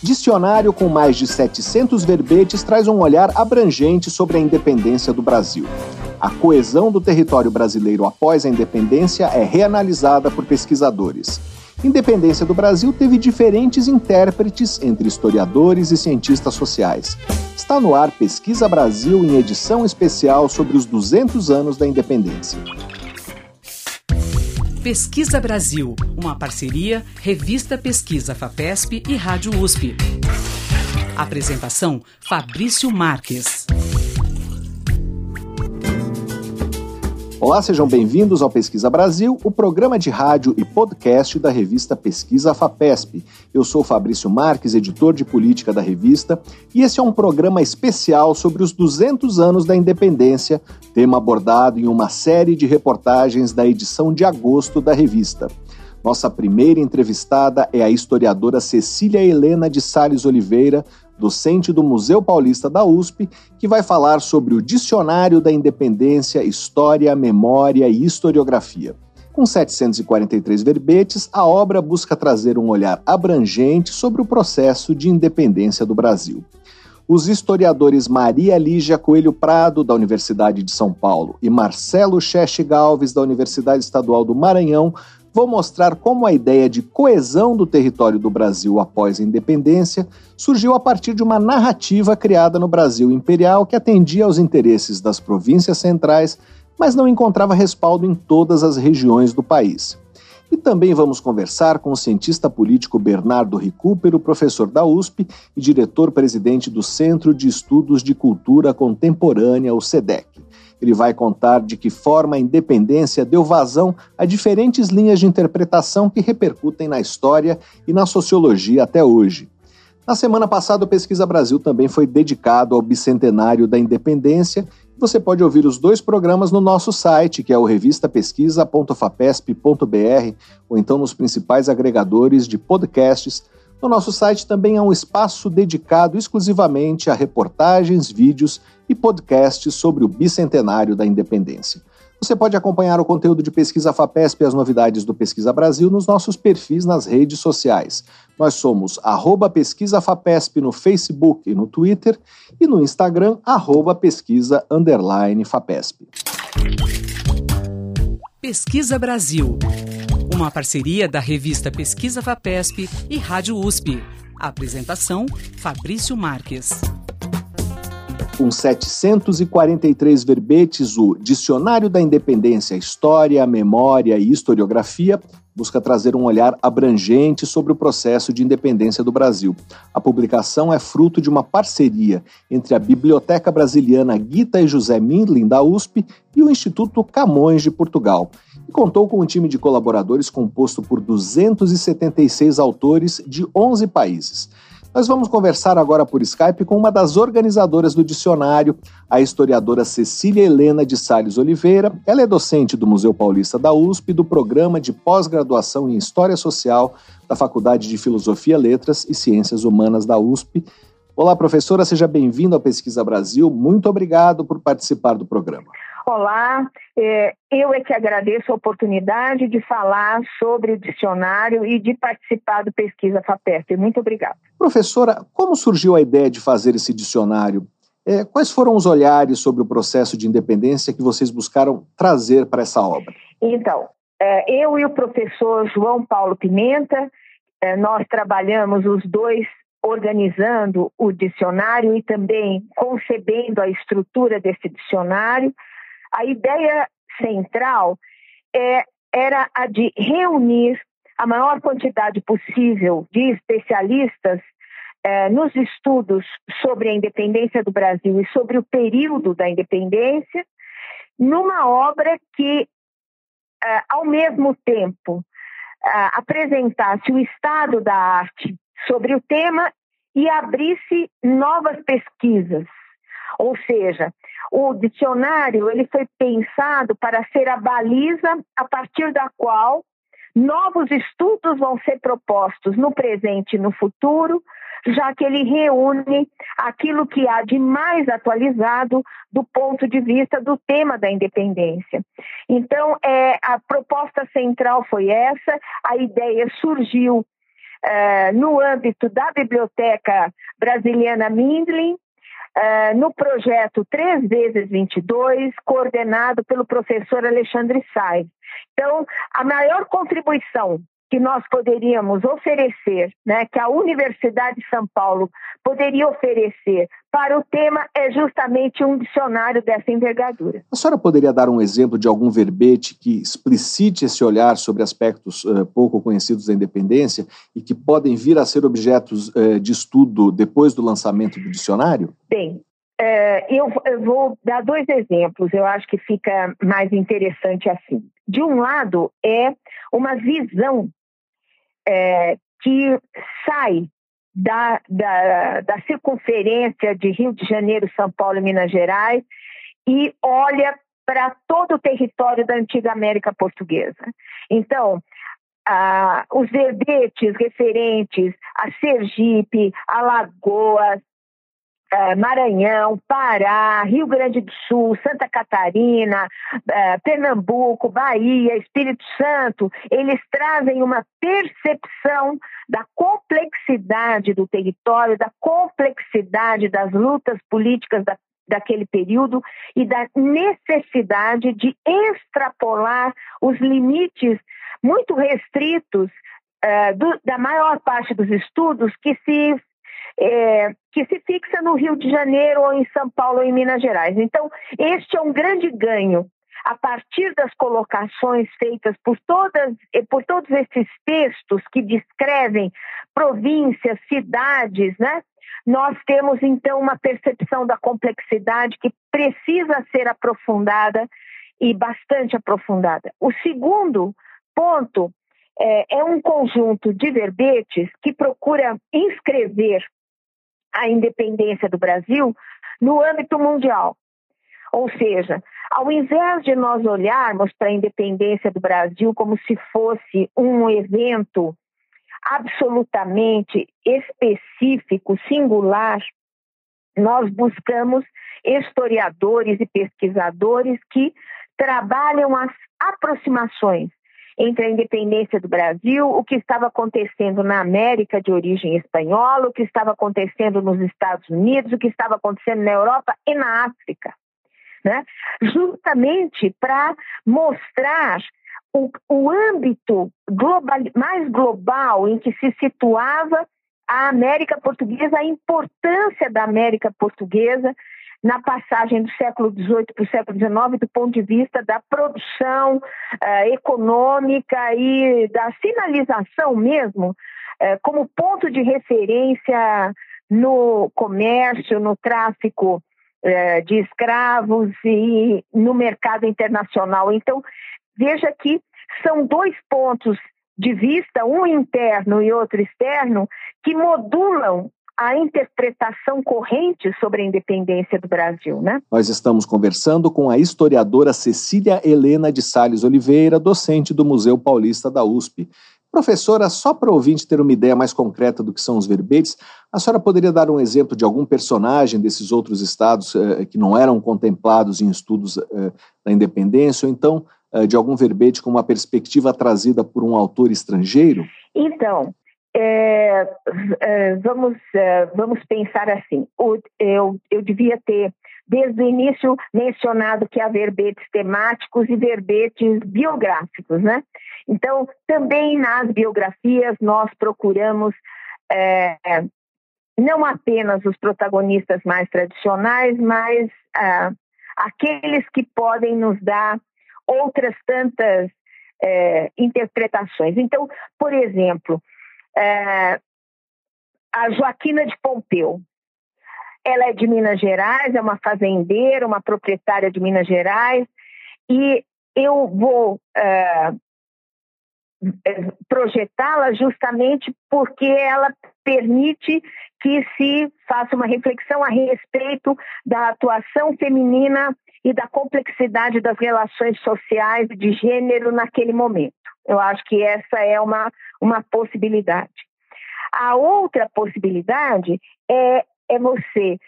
Dicionário com mais de 700 verbetes traz um olhar abrangente sobre a independência do Brasil. A coesão do território brasileiro após a independência é reanalisada por pesquisadores. Independência do Brasil teve diferentes intérpretes entre historiadores e cientistas sociais. Está no ar Pesquisa Brasil em edição especial sobre os 200 anos da independência. Pesquisa Brasil, uma parceria Revista Pesquisa FAPESP e Rádio USP. Apresentação Fabrício Marques. Olá, sejam bem-vindos ao Pesquisa Brasil, o programa de rádio e podcast da revista Pesquisa FAPESP. Eu sou Fabrício Marques, editor de política da revista, e esse é um programa especial sobre os 200 anos da independência, tema abordado em uma série de reportagens da edição de agosto da revista. Nossa primeira entrevistada é a historiadora Cecília Helena de Sales Oliveira, docente do Museu Paulista da USP, que vai falar sobre o Dicionário da Independência, História, Memória e Historiografia. Com 743 verbetes, a obra busca trazer um olhar abrangente sobre o processo de independência do Brasil. Os historiadores Maria Lígia Coelho Prado, da Universidade de São Paulo, e Marcelo Cheche Galves, da Universidade Estadual do Maranhão, vou mostrar como a ideia de coesão do território do Brasil após a independência surgiu a partir de uma narrativa criada no Brasil imperial que atendia aos interesses das províncias centrais, mas não encontrava respaldo em todas as regiões do país. E também vamos conversar com o cientista político Bernardo Recupero, professor da USP e diretor-presidente do Centro de Estudos de Cultura Contemporânea, o SEDEC. Ele vai contar de que forma a independência deu vazão a diferentes linhas de interpretação que repercutem na história e na sociologia até hoje. Na semana passada, o Pesquisa Brasil também foi dedicado ao bicentenário da independência. Você pode ouvir os dois programas no nosso site, que é o revistapesquisa.fapesp.br, ou então nos principais agregadores de podcasts no nosso site também há um espaço dedicado exclusivamente a reportagens, vídeos e podcasts sobre o bicentenário da independência. Você pode acompanhar o conteúdo de Pesquisa FAPESP e as novidades do Pesquisa Brasil nos nossos perfis nas redes sociais. Nós somos arroba Pesquisa FAPESP no Facebook e no Twitter e no Instagram, arroba Pesquisa FAPESP. Pesquisa Brasil uma parceria da revista Pesquisa Vapesp e Rádio USP. apresentação: Fabrício Marques. Com 743 verbetes, o Dicionário da Independência, História, Memória e Historiografia busca trazer um olhar abrangente sobre o processo de independência do Brasil. A publicação é fruto de uma parceria entre a Biblioteca Brasiliana Guita e José Mindlin, da USP, e o Instituto Camões de Portugal e contou com um time de colaboradores composto por 276 autores de 11 países. Nós vamos conversar agora por Skype com uma das organizadoras do dicionário, a historiadora Cecília Helena de Sales Oliveira. Ela é docente do Museu Paulista da USP do programa de pós-graduação em História Social da Faculdade de Filosofia, Letras e Ciências Humanas da USP. Olá, professora, seja bem-vinda ao Pesquisa Brasil. Muito obrigado por participar do programa. Olá, é, eu é que agradeço a oportunidade de falar sobre o dicionário e de participar do Pesquisa FAPESP. Muito obrigada. Professora, como surgiu a ideia de fazer esse dicionário? É, quais foram os olhares sobre o processo de independência que vocês buscaram trazer para essa obra? Então, é, eu e o professor João Paulo Pimenta, nós trabalhamos os dois organizando o dicionário e também concebendo a estrutura desse dicionário. A ideia central é, era a de reunir a maior quantidade possível de especialistas é, nos estudos sobre a independência do Brasil e sobre o período da independência, numa obra que, é, ao mesmo tempo, é, apresentasse o estado da arte sobre o tema e abrisse novas pesquisas. Ou seja, o dicionário ele foi pensado para ser a baliza a partir da qual novos estudos vão ser propostos no presente e no futuro, já que ele reúne aquilo que há de mais atualizado do ponto de vista do tema da independência. Então, é, a proposta central foi essa, a ideia surgiu uh, no âmbito da Biblioteca Brasiliana Mindlin, uh, no projeto 3 vezes 22, coordenado pelo professor Alexandre Sais. Então, a maior contribuição que nós poderíamos oferecer, né, que a Universidade de São Paulo poderia oferecer para o tema é justamente um dicionário dessa envergadura. A senhora poderia dar um exemplo de algum verbete que explicite esse olhar sobre aspectos uh, pouco conhecidos da independência e que podem vir a ser objetos uh, de estudo depois do lançamento do dicionário? Bem, uh, eu, eu vou dar dois exemplos, eu acho que fica mais interessante assim. De um lado, é uma visão é, que sai da, da, da circunferência de Rio de Janeiro, São Paulo e Minas Gerais e olha para todo o território da antiga América Portuguesa. Então, ah, os verbetes referentes a Sergipe, Alagoas, Maranhão, Pará, Rio Grande do Sul, Santa Catarina, é, Pernambuco, Bahia, Espírito Santo, eles trazem uma percepção da complexidade do território, da complexidade das lutas políticas da, daquele período e da necessidade de extrapolar os limites muito restritos uh, do, da maior parte dos estudos que se é, que se fixa no Rio de Janeiro ou em São Paulo ou em Minas Gerais. Então, este é um grande ganho a partir das colocações feitas por todas por todos esses textos que descrevem províncias, cidades, né? Nós temos então uma percepção da complexidade que precisa ser aprofundada e bastante aprofundada. O segundo ponto é, é um conjunto de verbetes que procura inscrever a independência do Brasil no âmbito mundial. Ou seja, ao invés de nós olharmos para a independência do Brasil como se fosse um evento absolutamente específico, singular, nós buscamos historiadores e pesquisadores que trabalham as aproximações entre a independência do Brasil, o que estava acontecendo na América de origem espanhola, o que estava acontecendo nos Estados Unidos, o que estava acontecendo na Europa e na África. Né? Justamente para mostrar o, o âmbito global, mais global em que se situava a América Portuguesa, a importância da América Portuguesa na passagem do século XVIII para o século XIX, do ponto de vista da produção uh, econômica e da sinalização mesmo, uh, como ponto de referência no comércio, no tráfico uh, de escravos e no mercado internacional. Então, veja que são dois pontos de vista, um interno e outro externo, que modulam a interpretação corrente sobre a independência do Brasil, né? Nós estamos conversando com a historiadora Cecília Helena de Sales Oliveira, docente do Museu Paulista da USP. Professora, só para o ouvinte ter uma ideia mais concreta do que são os verbetes, a senhora poderia dar um exemplo de algum personagem desses outros estados eh, que não eram contemplados em estudos eh, da independência, ou então eh, de algum verbete com uma perspectiva trazida por um autor estrangeiro? Então, é, é, vamos, é, vamos pensar assim: o, eu, eu devia ter, desde o início, mencionado que há verbetes temáticos e verbetes biográficos, né? Então, também nas biografias, nós procuramos é, não apenas os protagonistas mais tradicionais, mas ah, aqueles que podem nos dar outras tantas é, interpretações. Então, por exemplo, é, a Joaquina de Pompeu. Ela é de Minas Gerais, é uma fazendeira, uma proprietária de Minas Gerais, e eu vou é, é projetá-la justamente porque ela permite que se faça uma reflexão a respeito da atuação feminina e da complexidade das relações sociais de gênero naquele momento. Eu acho que essa é uma, uma possibilidade. A outra possibilidade é, é você,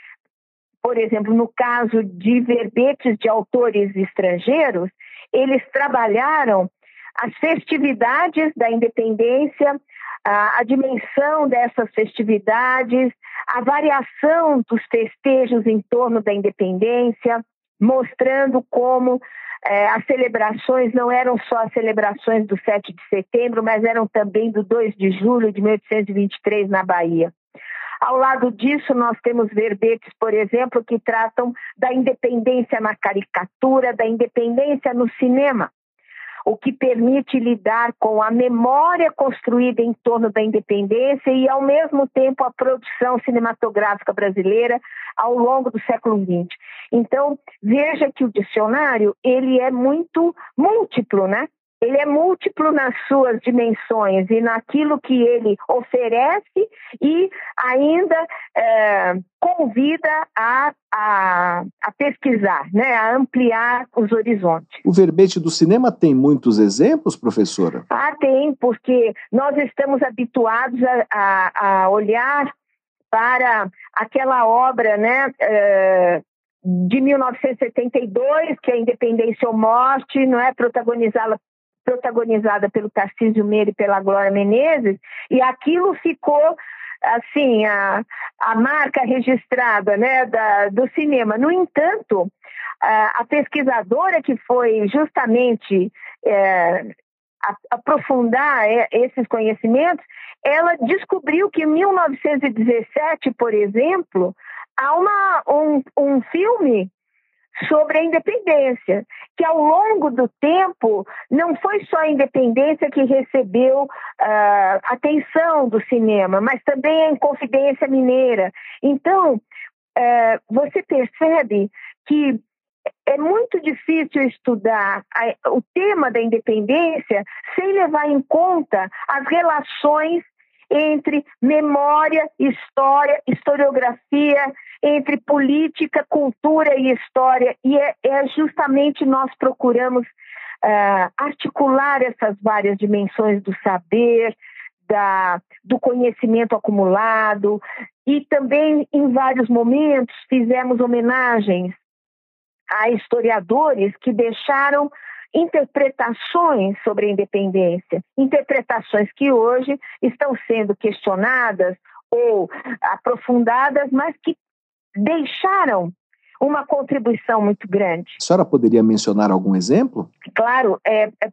por exemplo, no caso de verbetes de autores estrangeiros, eles trabalharam as festividades da independência, a, a dimensão dessas festividades, a variação dos festejos em torno da independência, mostrando como é, as celebrações não eram só as celebrações do 7 de setembro, mas eram também do 2 de julho de 1823 na Bahia. Ao lado disso, nós temos verbetes, por exemplo, que tratam da independência na caricatura, da independência no cinema o que permite lidar com a memória construída em torno da independência e, ao mesmo tempo, a produção cinematográfica brasileira ao longo do século XX. Então, veja que o dicionário ele é muito múltiplo, né? Ele é múltiplo nas suas dimensões e naquilo que ele oferece e ainda é, convida a, a, a, pesquisar, né, a ampliar os horizontes. O verbete do cinema tem muitos exemplos, professora? Ah, tem, porque nós estamos habituados a, a, a olhar para aquela obra, né, é, de 1972, que é Independência ou Morte, não é protagonizada protagonizada pelo Tarcísio Meira e pela Glória Menezes, e aquilo ficou assim a, a marca registrada né, da, do cinema. No entanto, a, a pesquisadora que foi justamente é, a, aprofundar é, esses conhecimentos, ela descobriu que em 1917, por exemplo, há uma, um, um filme sobre a independência, que ao longo do tempo não foi só a independência que recebeu uh, atenção do cinema, mas também a Inconfidência Mineira. Então, uh, você percebe que é muito difícil estudar a, o tema da independência sem levar em conta as relações entre memória, história, historiografia, entre política, cultura e história. E é, é justamente nós procuramos uh, articular essas várias dimensões do saber, da, do conhecimento acumulado, e também, em vários momentos, fizemos homenagens a historiadores que deixaram interpretações sobre a independência, interpretações que hoje estão sendo questionadas ou aprofundadas, mas que deixaram uma contribuição muito grande. A senhora poderia mencionar algum exemplo? Claro, é, é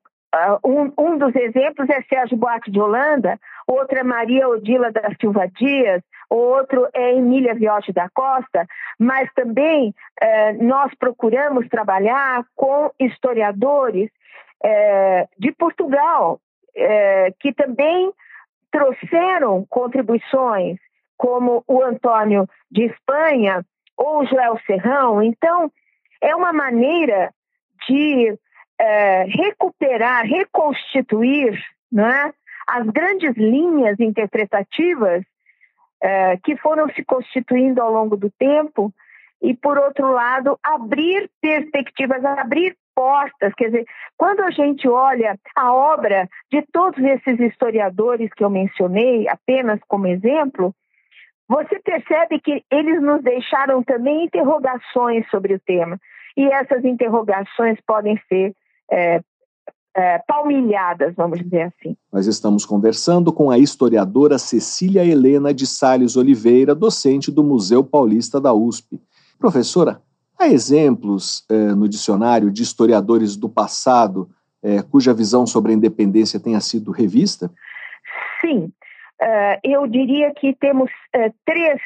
um, um, dos exemplos é Sérgio Buarque de Holanda, outro é Maria Odila da Silva Dias, outro é Emília Viotti da Costa, mas também é, nós procuramos trabalhar com historiadores é, de Portugal, é, que também trouxeram contribuições como o Antônio de Espanha ou o Joel Serrão. Então, é uma maneira de é, recuperar, reconstituir né, as grandes linhas interpretativas é, que foram se constituindo ao longo do tempo e, por outro lado, abrir perspectivas, abrir portas. Quer dizer, quando a gente olha a obra de todos esses historiadores que eu mencionei, apenas como exemplo, você percebe que eles nos deixaram também interrogações sobre o tema. E essas interrogações podem ser é, é, palmilhadas, vamos dizer assim. Nós estamos conversando com a historiadora Cecília Helena de Sales Oliveira, docente do Museu Paulista da USP. Professora, há exemplos é, no dicionário de historiadores do passado é, cuja visão sobre a independência tenha sido revista? Sim, eu diria que temos uh, três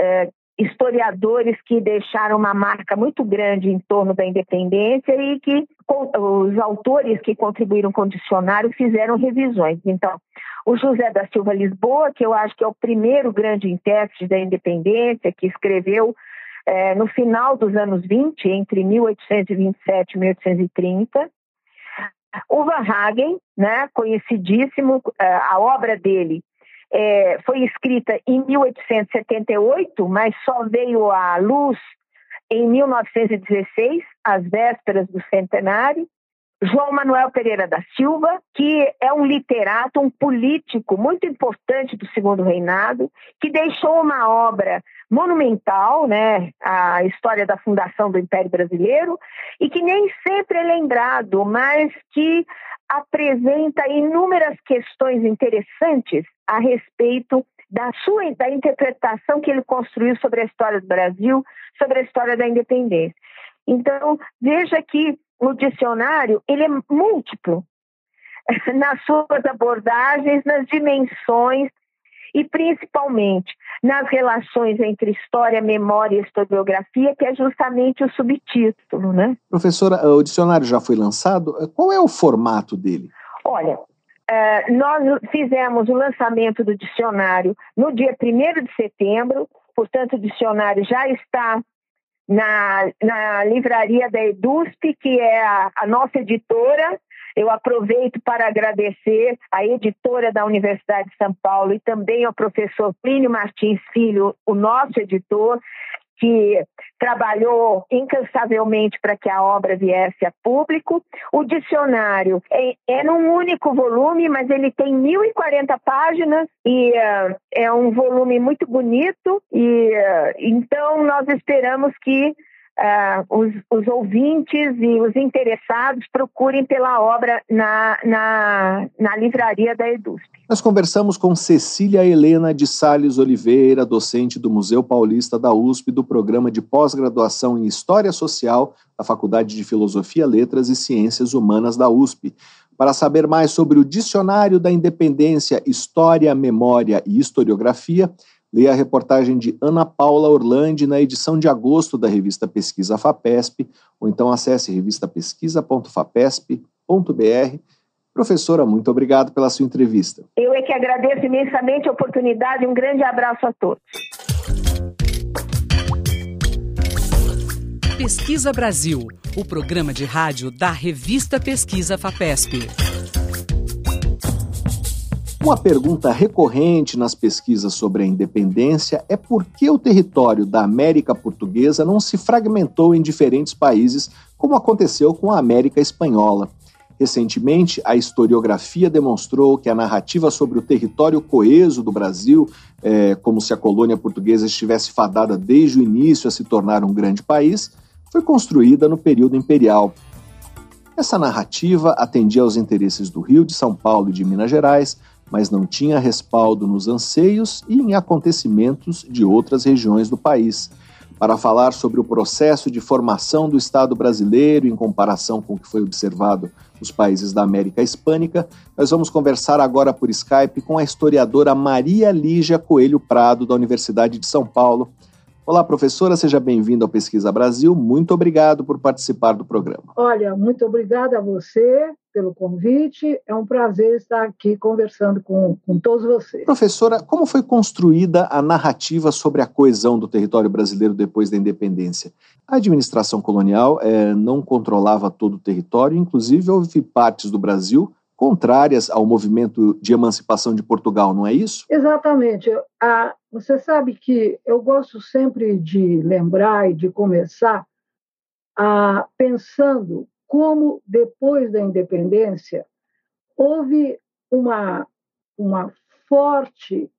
uh, historiadores que deixaram uma marca muito grande em torno da independência e que os autores que contribuíram com o dicionário fizeram revisões. Então, o José da Silva Lisboa, que eu acho que é o primeiro grande intérprete da independência, que escreveu no final dos anos 20, entre 1827 e 1830. O Van Hagen, né, conhecidíssimo, a obra dele é, foi escrita em 1878, mas só veio à luz em 1916, às vésperas do centenário. João Manuel Pereira da Silva, que é um literato, um político muito importante do segundo reinado, que deixou uma obra monumental, né, a história da fundação do Império Brasileiro, e que nem sempre é lembrado, mas que apresenta inúmeras questões interessantes a respeito da sua da interpretação que ele construiu sobre a história do Brasil, sobre a história da independência. Então, veja que o dicionário ele é múltiplo nas suas abordagens, nas dimensões e principalmente nas relações entre história, memória e historiografia, que é justamente o subtítulo, né? Professora, o dicionário já foi lançado. Qual é o formato dele? Olha, Uh, nós fizemos o lançamento do dicionário no dia 1 de setembro, portanto, o dicionário já está na, na livraria da EDUSP, que é a, a nossa editora. Eu aproveito para agradecer a editora da Universidade de São Paulo e também ao professor Plínio Martins Filho, o nosso editor, que trabalhou incansavelmente para que a obra viesse a público. O dicionário é, é num único volume, mas ele tem 1.040 páginas e uh, é um volume muito bonito. E uh, então nós esperamos que uh, os, os, ouvintes e os interessados procurem pela obra na, na, na livraria da EDUSP. Nós conversamos com Cecília Helena de Sales Oliveira, docente do Museu Paulista da USP, do programa de pós-graduação em História Social da Faculdade de Filosofia, Letras e Ciências Humanas da USP. Para saber mais sobre o Dicionário da Independência, História, Memória e Historiografia, Leia a reportagem de Ana Paula Orlandi na edição de agosto da revista Pesquisa FAPESP, ou então acesse revistapesquisa.fapesp.br. Professora, muito obrigado pela sua entrevista. Eu é que agradeço imensamente a oportunidade e um grande abraço a todos. Pesquisa Brasil, o programa de rádio da revista Pesquisa FAPESP. Uma pergunta recorrente nas pesquisas sobre a independência é por que o território da América Portuguesa não se fragmentou em diferentes países, como aconteceu com a América Espanhola. Recentemente, a historiografia demonstrou que a narrativa sobre o território coeso do Brasil, é, como se a colônia portuguesa estivesse fadada desde o início a se tornar um grande país, foi construída no período imperial. Essa narrativa atendia aos interesses do Rio, de São Paulo e de Minas Gerais, mas não tinha respaldo nos anseios e em acontecimentos de outras regiões do país. Para falar sobre o processo de formação do Estado brasileiro em comparação com o que foi observado nos países da América Hispânica, nós vamos conversar agora por Skype com a historiadora Maria Lígia Coelho Prado, da Universidade de São Paulo. Olá, professora, seja bem-vinda ao Pesquisa Brasil. Muito obrigado por participar do programa. Olha, muito obrigada a você pelo convite. É um prazer estar aqui conversando com, com todos vocês. Professora, como foi construída a narrativa sobre a coesão do território brasileiro depois da independência? A administração colonial é, não controlava todo o território, inclusive houve partes do Brasil contrárias ao movimento de emancipação de Portugal, não é isso? Exatamente. Ah, você sabe que eu gosto sempre de lembrar e de começar ah, pensando como depois da independência houve uma, uma forte,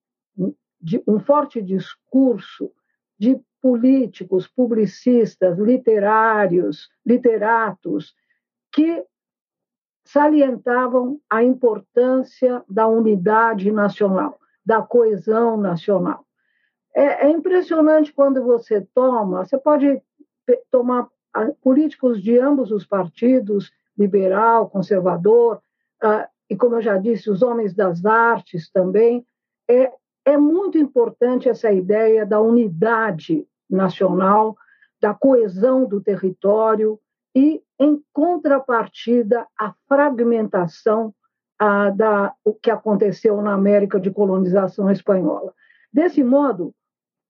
um forte discurso de políticos, publicistas, literários, literatos, que salientavam a importância da unidade nacional, da coesão nacional. É, é impressionante quando você toma, você pode tomar políticos de ambos os partidos, liberal, conservador, uh, e como eu já disse, os homens das artes também, é, é muito importante essa ideia da unidade nacional, da coesão do território e, em contrapartida, a fragmentação uh, da o que aconteceu na América de colonização espanhola. Desse modo,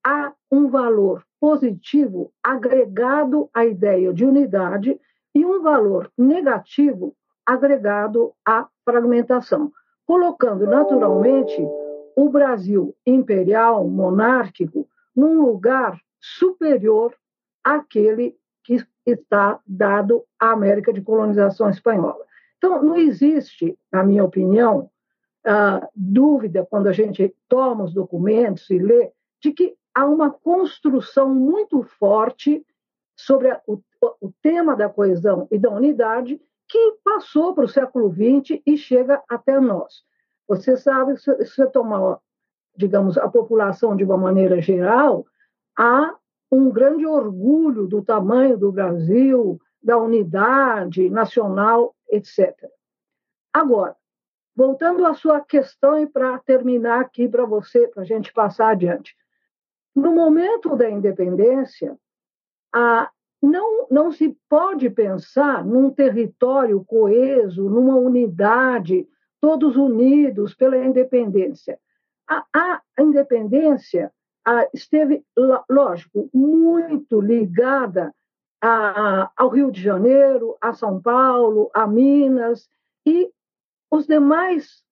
há um valor positivo agregado à ideia de unidade e um valor negativo agregado à fragmentação, colocando naturalmente o Brasil imperial, monárquico, num lugar superior àquele que está dado à América de colonização espanhola. Então, não existe, na minha opinião, uh, dúvida quando a gente toma os documentos e lê, de que há uma construção muito forte sobre a, o, o tema da coesão e da unidade que passou para o século XX e chega até nós. Você sabe, se você tomar, digamos, a população de uma maneira geral, há um grande orgulho do tamanho do Brasil, da unidade nacional, etc. Agora, voltando à sua questão e para terminar aqui para você, para a gente passar adiante. No momento da independência, a, não, não se pode pensar num território coeso, numa unidade, todos unidos pela independência. A, a independência esteve, lógico, muito ligada a, ao Rio de Janeiro, a São Paulo, a Minas e os demais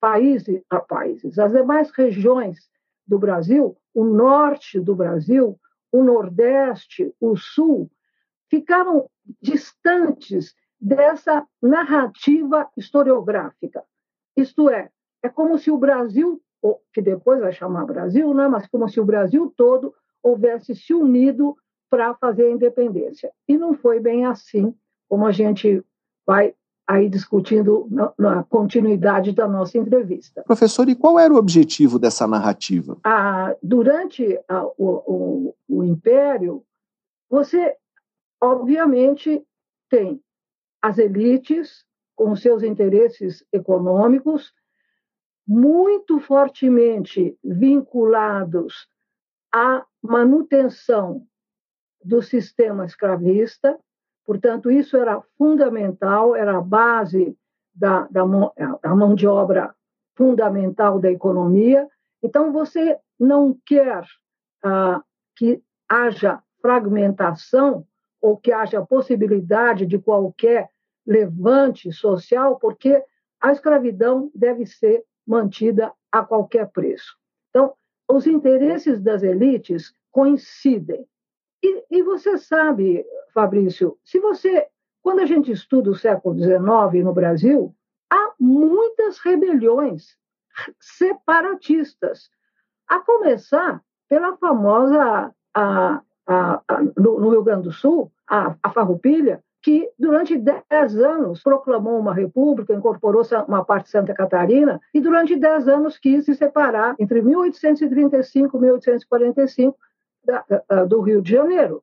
países, países, as demais regiões do Brasil, o norte do Brasil, o nordeste, o sul, ficaram distantes dessa narrativa historiográfica. Isto é, é como se o Brasil, que depois vai chamar Brasil, né, mas como se o Brasil todo houvesse se unido para fazer a independência. E não foi bem assim, como a gente vai aí discutindo na, na, continuidade da nossa entrevista. Professor, e qual era o objetivo dessa narrativa? Ah, durante a, o, o, o Império, você, obviamente, tem as elites com seus interesses econômicos muito fortemente vinculados à manutenção do sistema escravista, Portanto, isso era fundamental, era a base da, da, mão, mão de obra fundamental da economia. Então, você não quer ah, que haja fragmentação ou que haja possibilidade de qualquer levante social, porque a escravidão deve ser mantida a qualquer preço. Então, os interesses das elites coincidem. E, e você sabe, Fabrício, se você, quando a gente estuda o século XIX no Brasil, há muitas rebeliões separatistas, a começar pela famosa a, a, a, no, no, Rio Grande do Sul, a, a Farroupilha, que durante dez anos proclamou uma república, incorporou uma parte de Santa Catarina, e durante dez anos quis se separar entre 1835 e 1845 da, do Rio de Janeiro.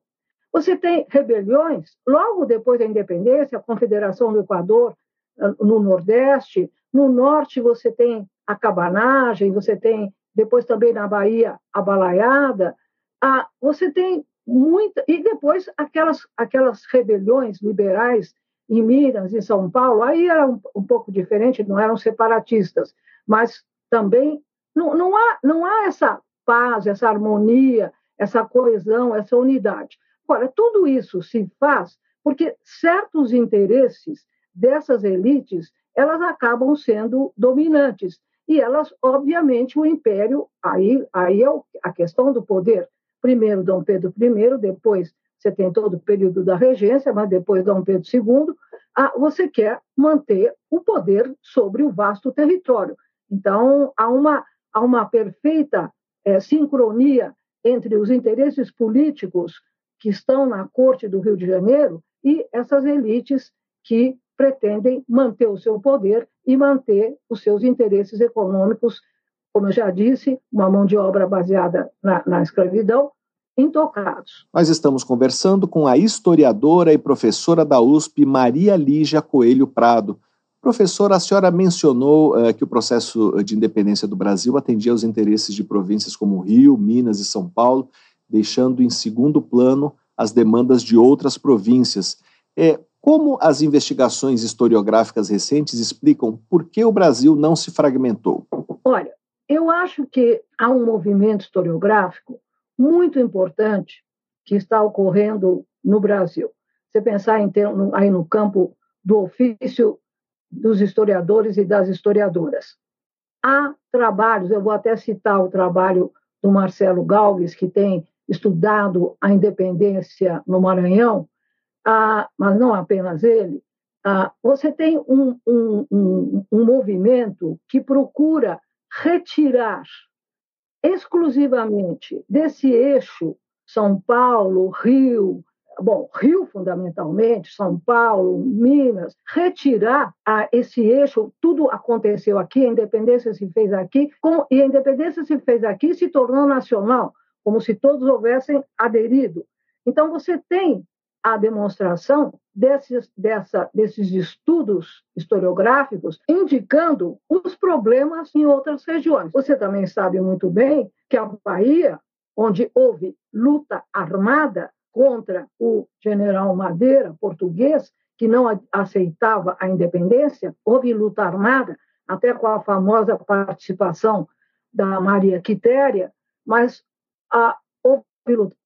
Você tem rebeliões, logo depois da independência, a Confederação do Equador ah, no Nordeste, no Norte você tem a cabanagem, você tem depois também na Bahia a balaiada, ah, você tem muita e depois aquelas aquelas rebeliões liberais em Minas, em São Paulo, aí era um, um pouco diferente, não eram separatistas, mas também não, não há não há essa paz, essa harmonia, essa coesão, essa unidade. Ora, tudo isso se faz porque certos interesses dessas elites elas acabam sendo dominantes e elas, obviamente, o império aí aí é a questão do poder. Primeiro Dom Pedro I, depois você tem todo o período da regência, mas depois Dom Pedro II, ah, você quer manter o poder sobre o vasto território. Então há uma há uma perfeita é, sincronia entre os interesses políticos que estão na corte do Rio de Janeiro e essas elites que pretendem manter o seu poder e manter os seus interesses econômicos, como eu já disse, uma mão de obra baseada na, na escravidão, intocados. Nós estamos conversando com a historiadora e professora da USP, Maria Lígia Coelho Prado. Professora, a senhora mencionou uh, que o processo de independência do Brasil atendia aos interesses de províncias como Rio, Minas e São Paulo, deixando em segundo plano as demandas de outras províncias. É, como as investigações historiográficas recentes explicam por que o Brasil não se fragmentou? Olha, eu acho que há um movimento historiográfico muito importante que está ocorrendo no Brasil. Você pensar em ter, aí no campo do ofício dos historiadores e das historiadoras. Há trabalhos, eu vou até citar o trabalho do Marcelo Galves, que tem estudado a independência no Maranhão, ah, mas não apenas ele, ah, você tem um, um, um, um movimento que procura retirar exclusivamente desse eixo São Paulo, Rio, bom, Rio fundamentalmente, São Paulo, Minas, retirar a esse eixo, tudo aconteceu aqui, a independência se fez aqui, com, e a independência se fez aqui se tornou nacional, como se todos houvessem aderido. Então, você tem a demonstração desses, dessa, desses estudos historiográficos indicando os problemas em outras regiões. Você também sabe muito bem que a Bahia, onde houve luta armada contra o general Madeira, português, que não aceitava a independência, houve luta armada, até com a famosa participação da Maria Quitéria, mas a, houve luta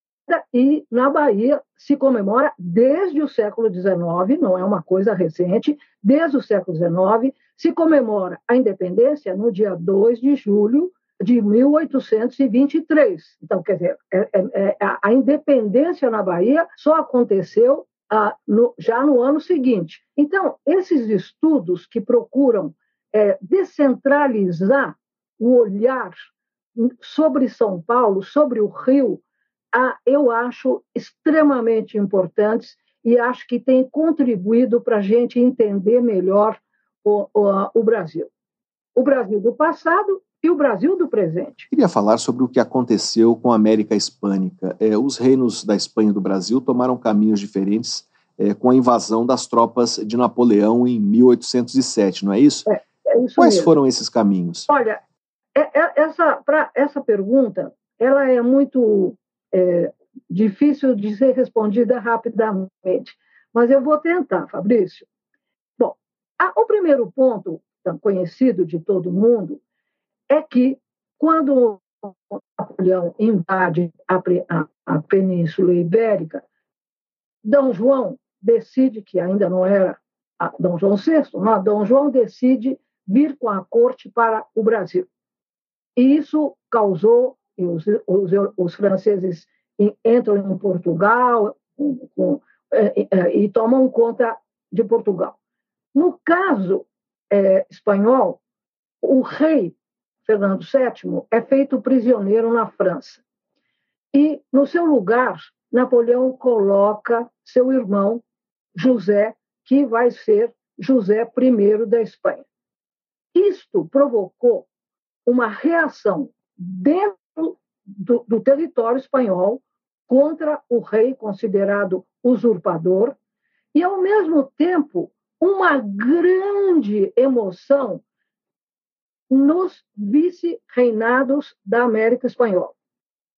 e na Bahia se comemora desde o século XIX, não é uma coisa recente, desde o século XIX, se comemora a independência no dia 2 de julho de 1823. Então, quer dizer, é, é, é, a independência na Bahia só aconteceu ah, no, já no ano seguinte. Então, esses estudos que procuram é, descentralizar o olhar sobre São Paulo, sobre o Rio, eu acho extremamente importantes e acho que têm contribuído para a gente entender melhor o, o, o Brasil. O Brasil do passado e o Brasil do presente. Queria falar sobre o que aconteceu com a América Hispânica. É, os reinos da Espanha e do Brasil tomaram caminhos diferentes é, com a invasão das tropas de Napoleão em 1807, não é isso? É, é isso Quais mesmo. foram esses caminhos? Olha, é, é, essa, pra, essa pergunta ela é muito é, difícil de ser respondida rapidamente, mas eu vou tentar, Fabrício. Bom, a, o primeiro ponto, conhecido de todo mundo, é que quando Napoleão invade a, a, a Península Ibérica, Dom João decide, que ainda não era Dom João VI, não, Dom João decide vir com a corte para o Brasil. E isso causou e os, os, os franceses entram em Portugal com, com, é, é, e tomam conta de Portugal. No caso é, espanhol, o rei Fernando VII é feito prisioneiro na França. E, no seu lugar, Napoleão coloca seu irmão, José, que vai ser José I da Espanha. Isto provocou uma reação dentro do, do território espanhol contra o rei considerado usurpador e, ao mesmo tempo, uma grande emoção nos vice-reinados da América Espanhola.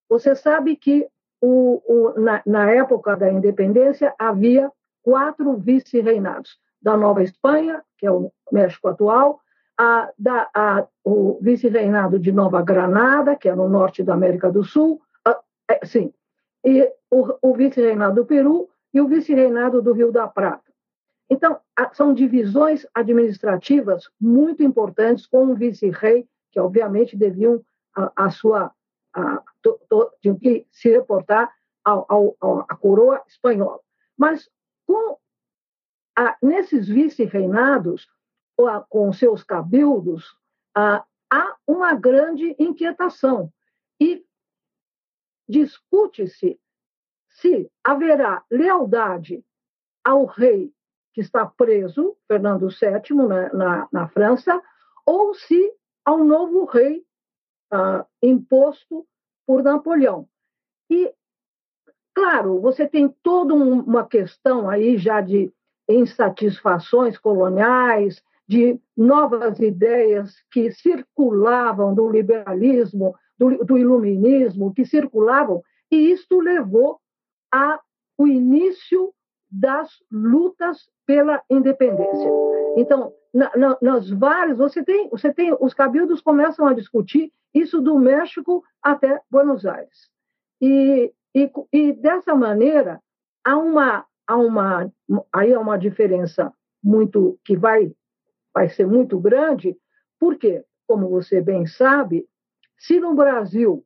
Você sabe que o, o, na, na, época da independência havia quatro vice-reinados: da Nova Espanha, que é o México atual, a, da, a, o vice-reinado de Nova Granada, que é no norte da América do Sul, a, é, sim, e o, o vice-reinado do Peru e o vice-reinado do Rio da Prata. Então, são divisões administrativas muito importantes com um vice-rei, que obviamente deviam a, a sua a, to, to, de que se reportar à coroa espanhola. Mas com a, nesses vice-reinados, com seus cabildos, há uma grande inquietação. E discute-se se haverá lealdade ao rei que está preso, Fernando VII, na, na, na França, ou se ao novo rei uh, imposto por Napoleão. E, claro, você tem toda uma questão aí já de insatisfações coloniais, de novas ideias que circulavam do liberalismo, do, do iluminismo, que circulavam, e isto levou ao início das lutas pela independência. Então, na, na, nas várias, você tem, você tem, os cabildos começam a discutir isso do México até Buenos Aires. E, e, e dessa maneira, há uma, há uma, aí há uma diferença muito que vai vai ser muito grande, porque, como você bem sabe, se no Brasil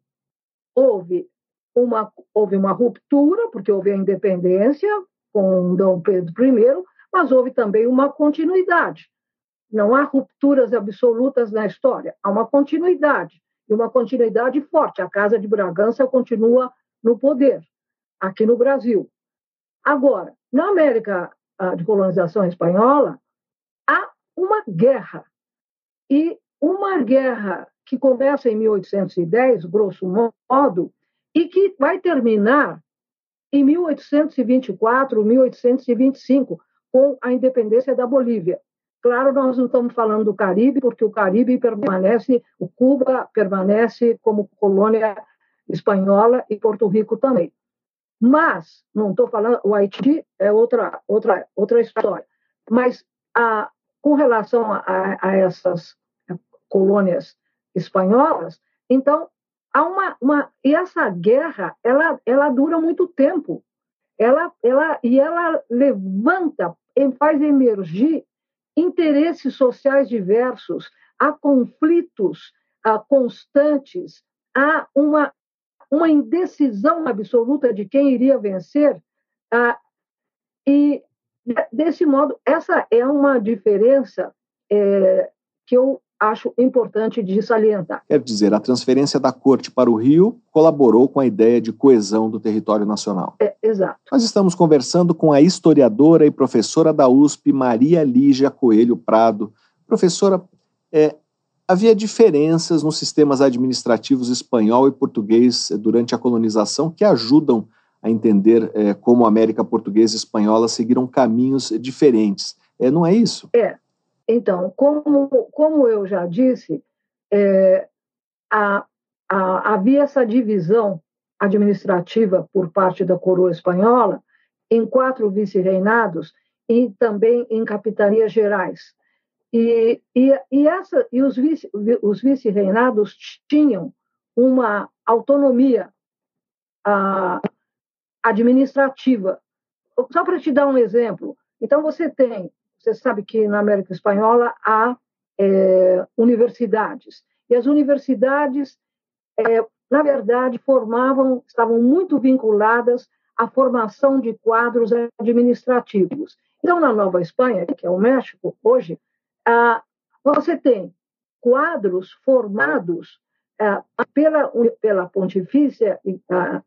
houve uma, houve uma ruptura, porque houve a independência com Dom Pedro I, mas houve também uma continuidade. Não há rupturas absolutas na história, há uma continuidade, e uma continuidade forte. A Casa de Bragança continua no poder, aqui no Brasil. Agora, na América ah, de colonização espanhola, há uma guerra. E uma guerra que começa em 1810, grosso modo, e que vai terminar em 1824, 1825, com a independência da Bolívia. Claro, nós não estamos falando do Caribe, porque o Caribe permanece, o Cuba permanece como colônia espanhola e Porto Rico também. Mas, não estou falando, o Haiti é outra, outra, outra história. Mas, a, com relação a, a essas colônias espanholas, então, há uma, uma. E essa guerra, ela, ela dura muito tempo. Ela, ela, e ela levanta, faz emergir interesses sociais diversos, há conflitos há constantes, há uma, uma indecisão absoluta de quem iria vencer. Ah, e, desse modo, essa é uma diferença é, que eu acho importante de salientar. Quer dizer, a transferência da corte para o Rio colaborou com a ideia de coesão do território nacional. É, exato. Nós estamos conversando com a historiadora e professora da USP, Maria Lígia Coelho Prado. Professora, é, havia diferenças nos sistemas administrativos espanhol e português durante a colonização que ajudam a entender é, como a América portuguesa e espanhola seguiram caminhos diferentes. É, não é isso? É, então, como, como eu já disse, é, a, a, havia essa divisão administrativa por parte da coroa espanhola em quatro vice-reinados e também em capitanias gerais. E, e, e, essa, e os, vice, os vice-reinados tinham uma autonomia a, administrativa. Só para te dar um exemplo, então você tem você sabe que na América Espanhola há é, universidades. E as universidades, é, na verdade, formavam, estavam muito vinculadas à formação de quadros administrativos. Então, na Nova Espanha, que é o México, hoje, ah, você tem quadros formados pela, pela Pontifícia,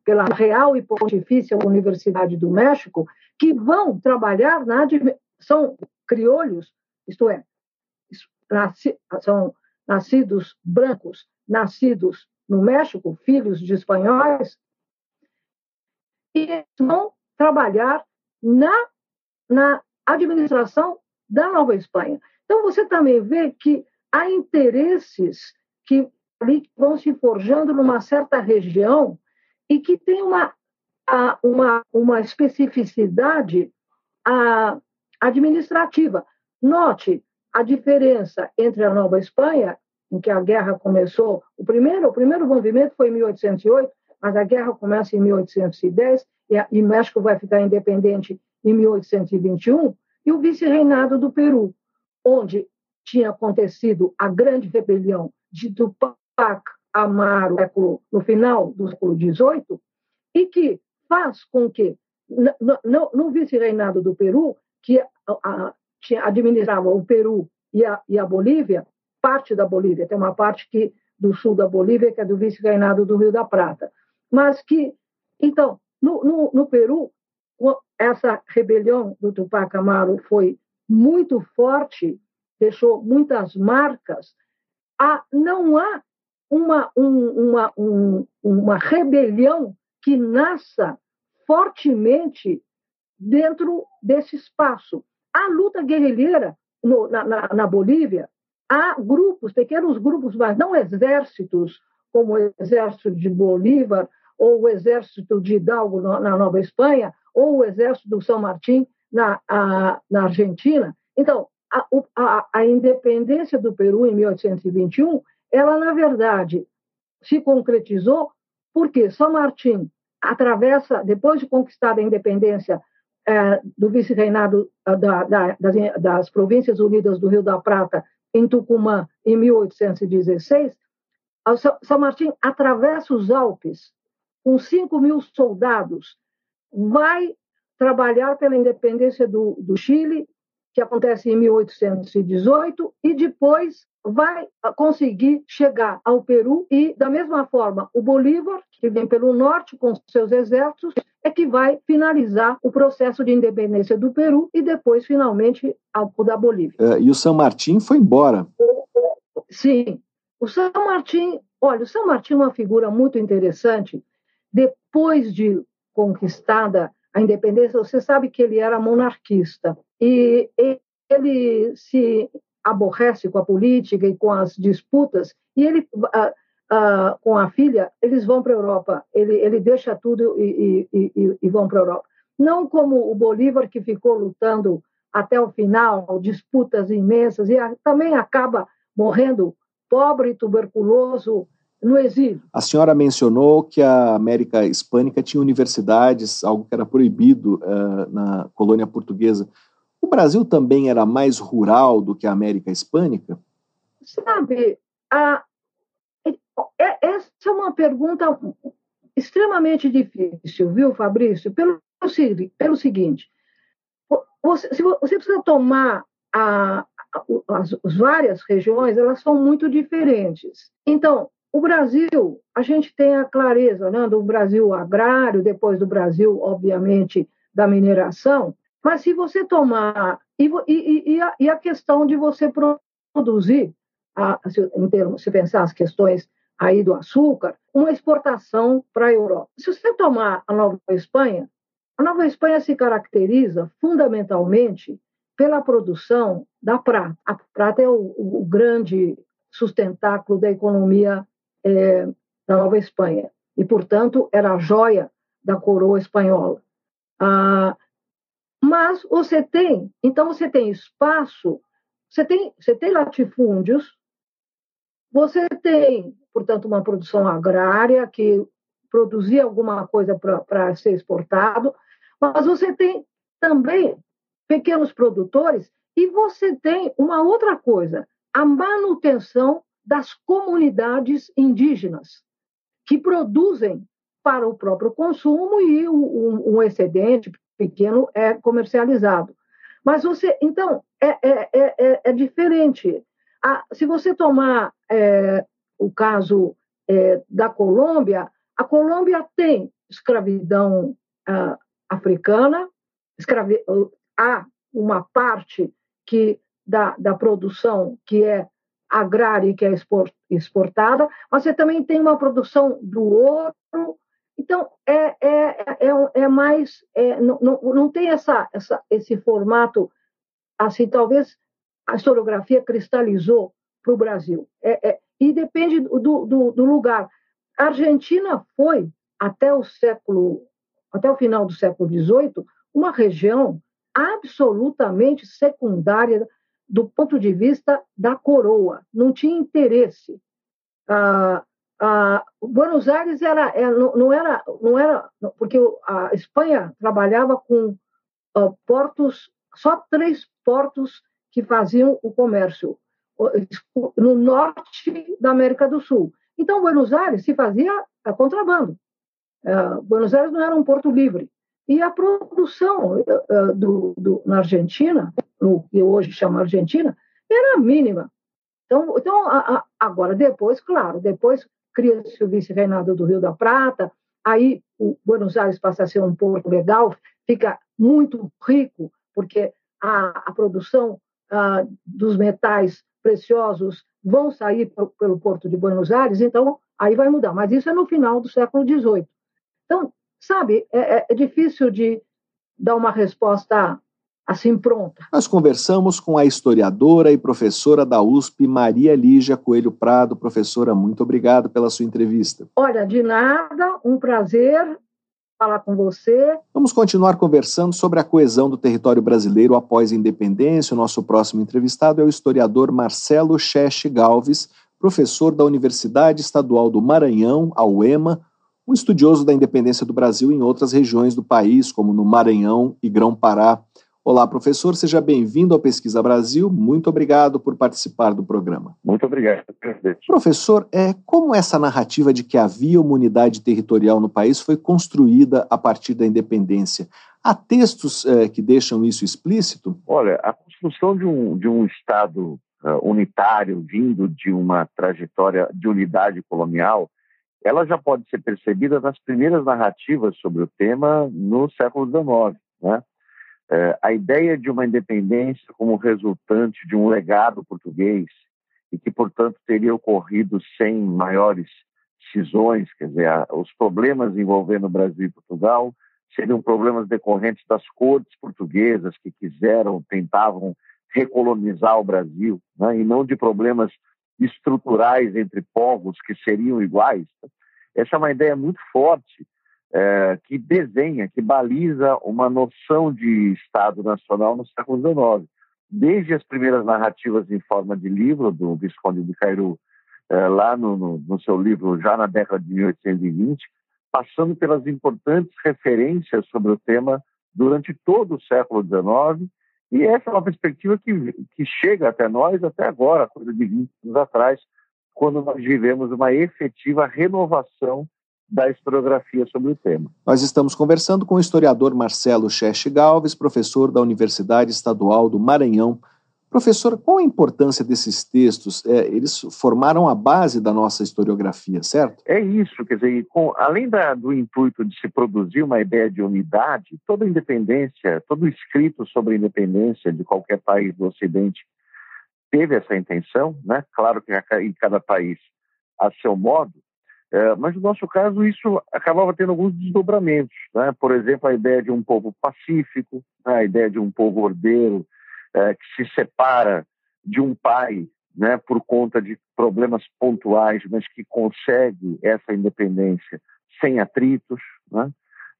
pela Real e Pontifícia Universidade do México, que vão trabalhar na são criolhos, isto é, são nascidos brancos, nascidos no México, filhos de espanhóis, e vão trabalhar na, na administração da Nova Espanha. Então, você também vê que há interesses que ali vão se forjando numa certa região e que tem uma, uma, uma especificidade administrativa. Note a diferença entre a Nova Espanha, em que a guerra começou, o primeiro, o primeiro movimento foi em 1808, mas a guerra começa em 1810 e, e México vai ficar independente em 1821, e o vice-reinado do Peru, onde tinha acontecido a grande rebelião de Tupac Amaro no final do século XVIII, e que faz com que, no, no, no vice-reinado do Peru, que a, tinha, administrava o Peru e a, e a Bolívia, parte da Bolívia, tem uma parte que do sul da Bolívia, que é do vice-reinado do Rio da Prata. Mas que, então, no, no, no Peru, essa rebelião do Tupac Amaru foi muito forte, deixou muitas marcas. Ah, não há uma, um, uma, um, uma rebelião que nasça fortemente dentro desse espaço. A luta guerrilheira no, na, na, na, Bolívia, há grupos, pequenos grupos, mas não exércitos, como o exército de Bolívar, ou o exército de Hidalgo na Nova Espanha, ou o exército do São Martín na, a, na Argentina. Então, a, a, a independência do Peru em 1821, ela, na verdade, se concretizou porque São Martín atravessa, depois de conquistada a independência é, do vice-reinado ah, da, da, das, das, Províncias Unidas do Rio da Prata em Tucumã em 1816, São Martim atravessa os Alpes com 5 mil soldados, vai trabalhar pela independência do, do Chile que acontece em 1818, e depois vai conseguir chegar ao Peru e, da mesma forma, o Bolívar, que vem pelo norte com seus exércitos, é que vai finalizar o processo de independência do Peru e depois, finalmente, o da Bolívia. Uh, e o São Martim foi embora. Sim. O São Martim, olha, o São Martim é uma figura muito interessante. Depois de conquistada a independência, você sabe que ele era monarquista. E ele se aborrece com a política e com as disputas, e ele, uh, uh, com a filha, eles vão para a Europa. Ele, ele deixa tudo e, e, e, e vão para a Europa. Não como o Bolívar, que ficou lutando até o final, disputas imensas, e a, também acaba morrendo pobre, tuberculoso, no exílio. A senhora mencionou que a América Hispânica tinha universidades, algo que era proibido uh, na colônia portuguesa. O Brasil também era mais rural do que a América Hispânica? Sabe, a, é, essa é uma pergunta extremamente difícil, viu, Fabrício? Pelo, pelo seguinte, você, se você precisa tomar a, as, as várias regiões, elas são muito diferentes. Então, o Brasil, a gente tem a clareza né, do Brasil agrário, depois do Brasil, obviamente, da mineração, mas se você tomar. E, e, e, a, e a, questão de você produzir, a, em termos, se pensar as questões aí do açúcar, uma exportação para a Europa. Se você tomar a Nova Espanha, a Nova Espanha se caracteriza fundamentalmente pela produção da prata. A prata é o, o grande sustentáculo da economia é, da Nova Espanha e, portanto, era a joia da coroa espanhola. Ah, mas você tem, então você tem espaço, você tem, você tem latifúndios, você tem, portanto, uma produção agrária que produzia alguma coisa para ser exportado, mas você tem também pequenos produtores e você tem uma outra coisa, a manutenção das comunidades indígenas que produzem para o próprio consumo e um, um excedente pequeno é comercializado. Mas você, então, é, é, é, é diferente. Ah, se você tomar é, o caso é, da Colômbia, a Colômbia tem escravidão ah, africana, escravi há uma parte que da, da produção que é agrária e que é exportada, mas você também tem uma produção do ouro, então, é, é, é, é mais. É, não, não, não tem essa, essa, esse formato, assim, talvez a historiografia cristalizou para o Brasil. É, é, e depende do, do, do, lugar. A Argentina foi, até o século, até o final do século XVIII, uma região absolutamente secundária do ponto de vista da coroa. Não tinha interesse. Ah, ah, Buenos Aires era, era, é, não, era, não era, porque a Espanha trabalhava com portos, só três portos que faziam o comércio no norte da América do Sul. Então, Buenos Aires se fazia a contrabando. Uh, Buenos Aires não era um porto livre. E a produção do, do, na Argentina, no que hoje chama Argentina, era mínima. Então, então a, a, agora, depois, claro, depois cria-se o vice-reinado do Rio da Prata, aí o Buenos Aires passa a ser um porto legal, fica muito rico, porque a, a produção a, dos metais preciosos vão sair pelo porto de Buenos Aires, então aí vai mudar. Mas isso é no final do século XVIII. Então, sabe, é, é, é difícil de dar uma resposta assim pronta. Nós conversamos com a historiadora e professora da USP, Maria Lígia Coelho Prado. Professora, muito obrigado pela sua entrevista. Olha, de nada, um prazer falar com você. Vamos continuar conversando sobre a coesão do território brasileiro após a independência. O nosso próximo entrevistado é o historiador Marcelo Cheche Galves, professor da Universidade Estadual do Maranhão, a UEMA, um estudioso da independência do Brasil em outras regiões do país, como no Maranhão e Grão-Pará. Olá, professor, seja bem-vindo ao Pesquisa Brasil. Muito obrigado por participar do programa. Muito obrigado, presidente. Professor, é, como essa narrativa de que havia uma unidade territorial no país foi construída a partir da independência? Há textos é, que deixam isso explícito? Olha, a construção de um, de um Estado uh, unitário, vindo de uma trajetória de unidade colonial, ela já pode ser percebida nas primeiras narrativas sobre o tema no século XIX. Né? Uh, a ideia de uma independência como resultante de um legado português e que, portanto, teria ocorrido sem maiores cisões, quer dizer, os problemas envolvendo o Brasil e Portugal seriam problemas decorrentes das cortes portuguesas que quiseram, tentavam recolonizar o Brasil, né? e não de problemas estruturais entre povos que seriam iguais. Essa é uma ideia muito forte é, que desenha, que baliza uma noção de Estado Nacional no século XIX. Desde as primeiras narrativas em forma de livro do Visconde de Cairu, é, lá no, no, no seu livro, já na década de 1820, passando pelas importantes referências sobre o tema durante todo o século XIX, e essa é uma perspectiva que, que chega até nós até agora, coisa de 20 anos atrás, quando nós vivemos uma efetiva renovação da historiografia sobre o tema. Nós estamos conversando com o historiador Marcelo Cheche Galves, professor da Universidade Estadual do Maranhão, Professor, qual a importância desses textos? É, eles formaram a base da nossa historiografia, certo? É isso, quer dizer, com, além da, do intuito de se produzir uma ideia de unidade, toda independência, todo escrito sobre a independência de qualquer país do Ocidente teve essa intenção, né? Claro que em cada país a seu modo, é, mas no nosso caso isso acabava tendo alguns desdobramentos, né? Por exemplo, a ideia de um povo pacífico, né? a ideia de um povo ordeiro, é, que se separa de um pai né, por conta de problemas pontuais, mas que consegue essa independência sem atritos. Né?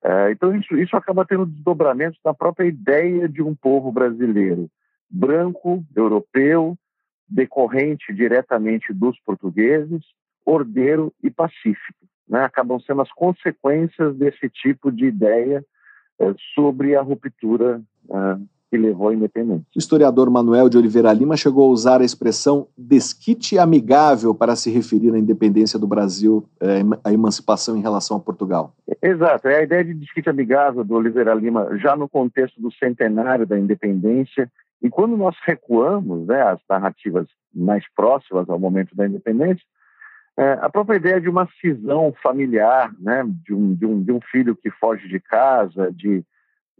É, então, isso, isso acaba tendo desdobramentos na própria ideia de um povo brasileiro, branco, europeu, decorrente diretamente dos portugueses, ordeiro e pacífico. Né? Acabam sendo as consequências desse tipo de ideia é, sobre a ruptura é, que levou à independência. O historiador Manuel de Oliveira Lima chegou a usar a expressão desquite amigável para se referir à independência do Brasil, à emancipação em relação a Portugal. Exato, é a ideia de desquite amigável do Oliveira Lima já no contexto do centenário da independência e quando nós recuamos né, as narrativas mais próximas ao momento da independência, é, a própria ideia de uma cisão familiar, né, de, um, de, um, de um filho que foge de casa, de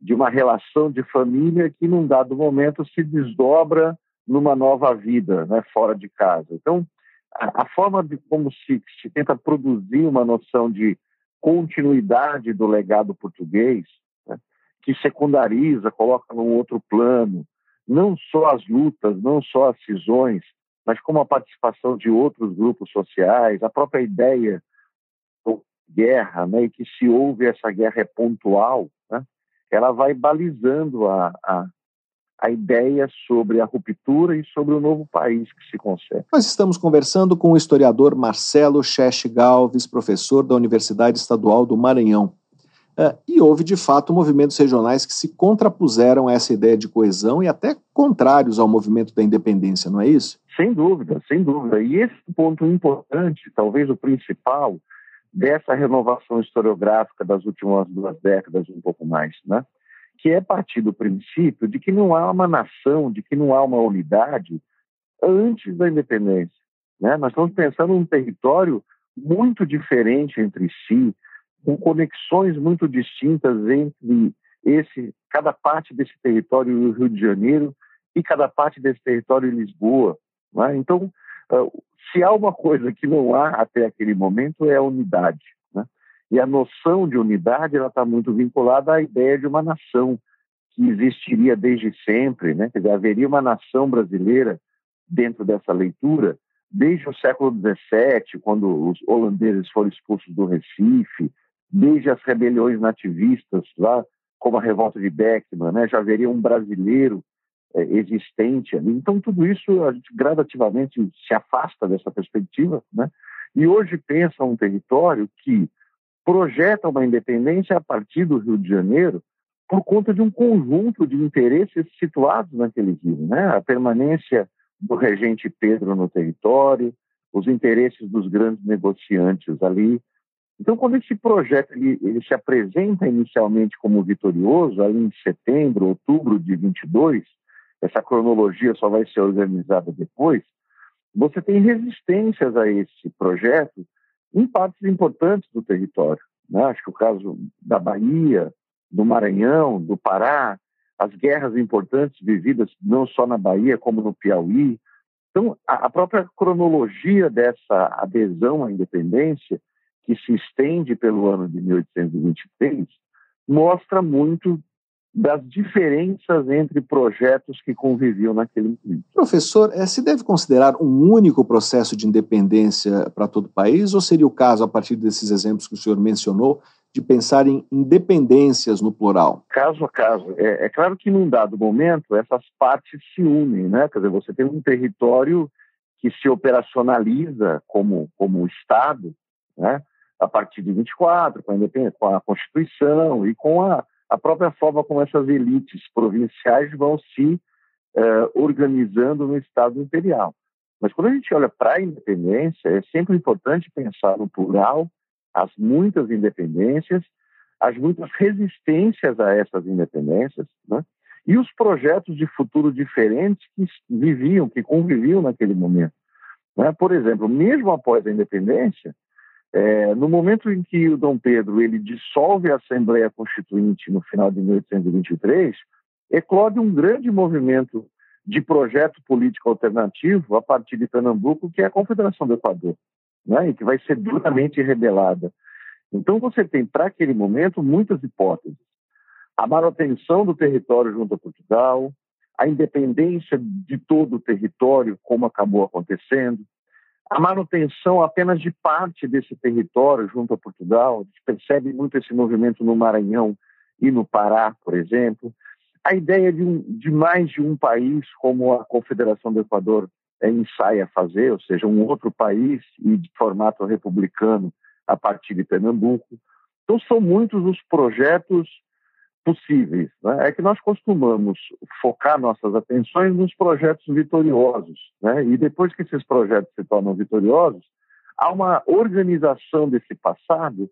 de uma relação de família que, num dado momento, se desdobra numa nova vida, né, fora de casa. Então, a, a forma de como se, se, tenta produzir uma noção de continuidade do legado português, né, que secundariza, coloca num outro plano, não só as lutas, não só as cisões, mas como a participação de outros grupos sociais, a própria ideia de guerra, né, e que se houve essa guerra é pontual, né, ela vai balizando a, a, a ideia sobre a ruptura e sobre o novo país que se consegue. Nós estamos conversando com o historiador Marcelo Cheche Galves, professor da Universidade Estadual do Maranhão. Uh, e houve, de fato, movimentos regionais que se contrapuseram a essa ideia de coesão e até contrários ao movimento da independência, não é isso? Sem dúvida, sem dúvida. E esse ponto importante, talvez o principal, dessa renovação historiográfica das últimas duas décadas, um pouco mais, né? que é partir do princípio de que não há uma nação, de que não há uma unidade antes da independência. Né? Nós estamos pensando num território muito diferente entre si, com conexões muito distintas entre esse, cada parte desse território e o Rio de Janeiro e cada parte desse território em Lisboa. Né? Então, uh, se há uma coisa que não há até aquele momento é a unidade. Né? E a noção de unidade ela está muito vinculada à ideia de uma nação que existiria desde sempre, né? Quer dizer, haveria uma nação brasileira dentro dessa leitura desde o século XVII, quando os holandeses foram expulsos do Recife, desde as rebeliões nativistas lá, como a revolta de Beckman, né? Já haveria um brasileiro é, existente ali. Então, tudo isso a gente gradativamente se afasta dessa perspectiva, né? E hoje pensa um território que projeta uma independência a partir do Rio de Janeiro por conta de um conjunto de interesses situados naquele rio, né? A permanência do regente Pedro no território, os interesses dos grandes negociantes ali. Então, quando esse projeto ele, ele se apresenta inicialmente como vitorioso, ali em setembro, outubro de 22, essa cronologia só vai ser organizada depois, você tem resistências a esse projeto em partes importantes do território. Né? Acho que o caso da Bahia, do Maranhão, do Pará, as guerras importantes vividas não só na Bahia, como no Piauí. Então, a, própria cronologia dessa adesão à independência, que se estende pelo ano de 1823, mostra muito das diferenças entre projetos que conviviam naquele momento. Professor, eh, se deve considerar um único processo de independência para todo o país, ou seria o caso, a partir desses exemplos que o senhor mencionou, de pensar em independências no plural? Caso a caso. É, é claro que num dado momento essas partes se unem, né? Quer dizer, você tem um território que se operacionaliza como, como Estado, né? a partir de 24, com a, com a Constituição e com a, a própria forma como essas elites provinciais vão se uh, organizando no Estado imperial. Mas quando a gente olha para a independência, é sempre importante pensar no plural, as muitas independências, as muitas resistências a essas independências, né? e os projetos de futuro diferentes que viviam, que conviviam naquele momento. Né? Por exemplo, mesmo após a independência, é, no momento em que o Dom Pedro ele dissolve a Assembleia Constituinte no final de 1823, eclode um grande movimento de projeto político alternativo a partir de Pernambuco, que é a Confederação do Equador, né, e que vai ser duramente rebelada. Então você tem, para aquele momento, muitas hipóteses. A manutenção do território junto a Portugal, a independência de todo o território, como acabou acontecendo, a manutenção apenas de parte desse território junto a Portugal. A gente percebe muito esse movimento no Maranhão e no Pará, por exemplo. A ideia de, um, de mais de um país, como a Confederação do Equador é, ensaia fazer, ou seja, um outro país e de formato republicano a partir de Pernambuco. Então, são muitos os projetos possíveis. Né? É que nós costumamos focar nossas atenções nos projetos vitoriosos, né? e depois que esses projetos se tornam vitoriosos, há uma organização desse passado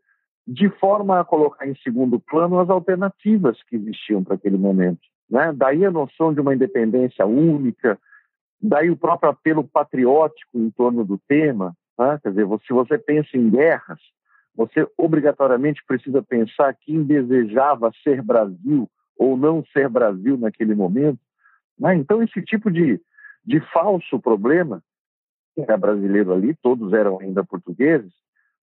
de forma a colocar em segundo plano as alternativas que existiam para aquele momento. Né? Daí a noção de uma independência única, daí o próprio apelo patriótico em torno do tema. Né? Quer dizer, se você pensa em guerras, você obrigatoriamente precisa pensar quem desejava ser Brasil ou não ser Brasil naquele momento. Né? Então, esse tipo de, de falso problema, que era brasileiro ali, todos eram ainda portugueses,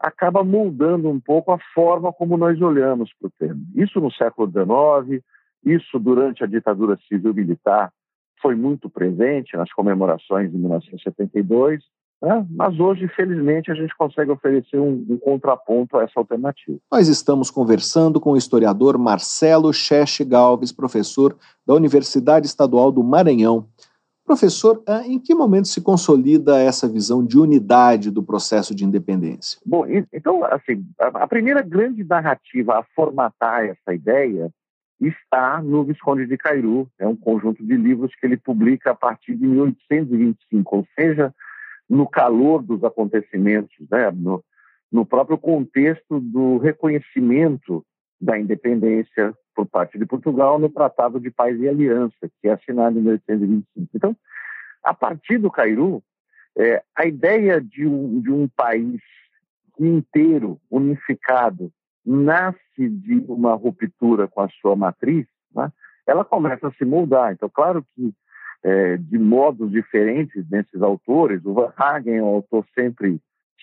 acaba moldando um pouco a forma como nós olhamos para o tema. Isso no século XIX, isso durante a ditadura civil-militar foi muito presente nas comemorações de 1972, né? Mas hoje, felizmente, a gente consegue oferecer um, um, contraponto a essa alternativa. Nós estamos conversando com o historiador Marcelo Cheche Galves, professor da Universidade Estadual do Maranhão. Professor, ah, em que momento se consolida essa visão de unidade do processo de independência? Bom, então, assim, a primeira grande narrativa a formatar essa ideia está no Visconde de Cairu, é um conjunto de livros que ele publica a partir de 1825, ou seja, no calor dos acontecimentos, né? no, no próprio contexto do reconhecimento da independência por parte de Portugal no Tratado de Paz e Aliança, que é assinado em 1825. Então, a partir do Cairu, é, a ideia de um, de um país inteiro, unificado, nasce de uma ruptura com a sua matriz, né? ela começa a se moldar. Então, claro que é, de modos diferentes desses autores. O Van Hagen é um autor sempre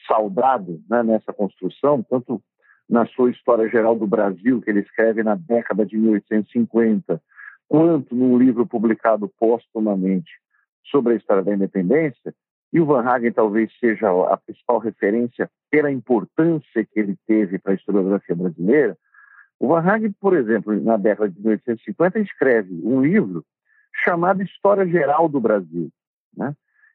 saudado né, nessa construção, tanto na sua História Geral do Brasil, que ele escreve na década de 1850, quanto num livro publicado póstumamente sobre a história da independência. E o Van Hagen talvez seja a principal referência pela importância que ele teve para a historiografia brasileira. O Van Hagen, por exemplo, na década de 1850, escreve um livro chamada História Geral do Brasil. Né?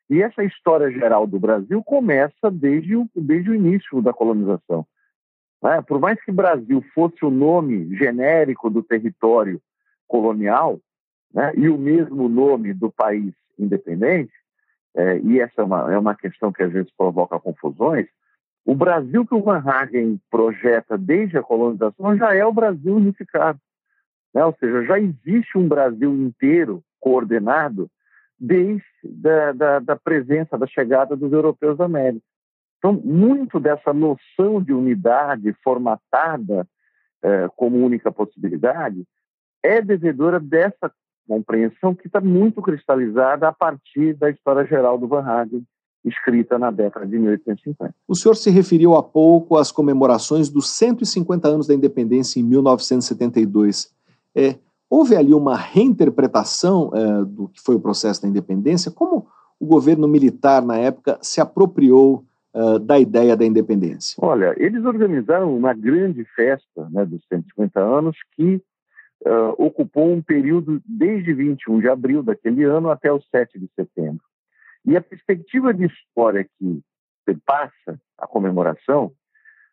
E essa história geral do Brasil começa desde o, desde o início da colonização. Né? Por mais que Brasil fosse o nome genérico do território colonial né? e o mesmo nome do país independente, é, e essa é uma, é uma questão que às vezes provoca confusões, o Brasil que o Van Hagen projeta desde a colonização já é o Brasil unificado. Né? Ou seja, já existe um Brasil inteiro coordenado desde da, da, da presença, da chegada dos europeus da América. Então, muito dessa noção de unidade formatada eh, como única possibilidade é devedora dessa compreensão que está muito cristalizada a partir da história geral do Van Hagen, escrita na década de 1850. O senhor se referiu há pouco às comemorações dos 150 anos da independência em 1972. É, houve ali uma reinterpretação é, do que foi o processo da independência? Como o governo militar, na época, se apropriou é, da ideia da independência? Olha, eles organizaram uma grande festa né, dos 150 anos que uh, ocupou um período desde 21 de abril daquele ano até o 7 de setembro. E a perspectiva de história que passa a comemoração,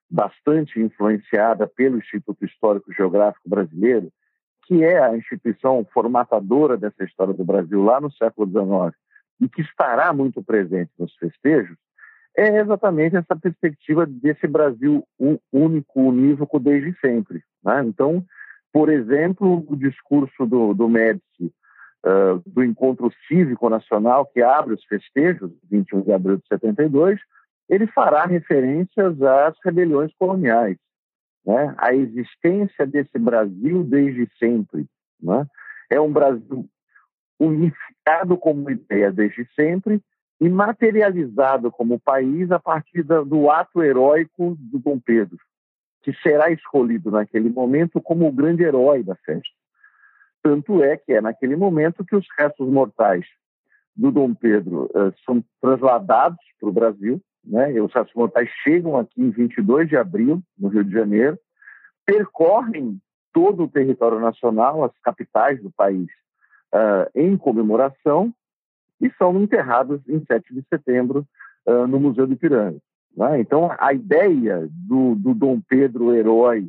bastante influenciada pelo Instituto Histórico Geográfico Brasileiro, que é a instituição formatadora dessa história do Brasil lá no século XIX e que estará muito presente nos festejos, é exatamente essa perspectiva desse Brasil único, unívoco desde sempre. Né? Então, por exemplo, o discurso do, do Médici uh, do Encontro Cívico Nacional, que abre os festejos, 21 de abril de 72, ele fará referências às rebeliões coloniais, né? a existência desse Brasil desde sempre. Né? É um Brasil unificado como ideia desde sempre e materializado como país a partir do ato heróico do Dom Pedro que será escolhido naquele momento como o grande herói da festa. Tanto é que é naquele momento que os restos mortais do Dom Pedro uh, são trasladados para o Brasil, né? Os mortais chegam aqui em 22 de abril, no Rio de Janeiro, percorrem todo o território nacional, as capitais do país, uh, em comemoração, e são enterrados em 7 de setembro uh, no Museu do Ipiranga. Né? Então, a ideia do, do Dom Pedro herói,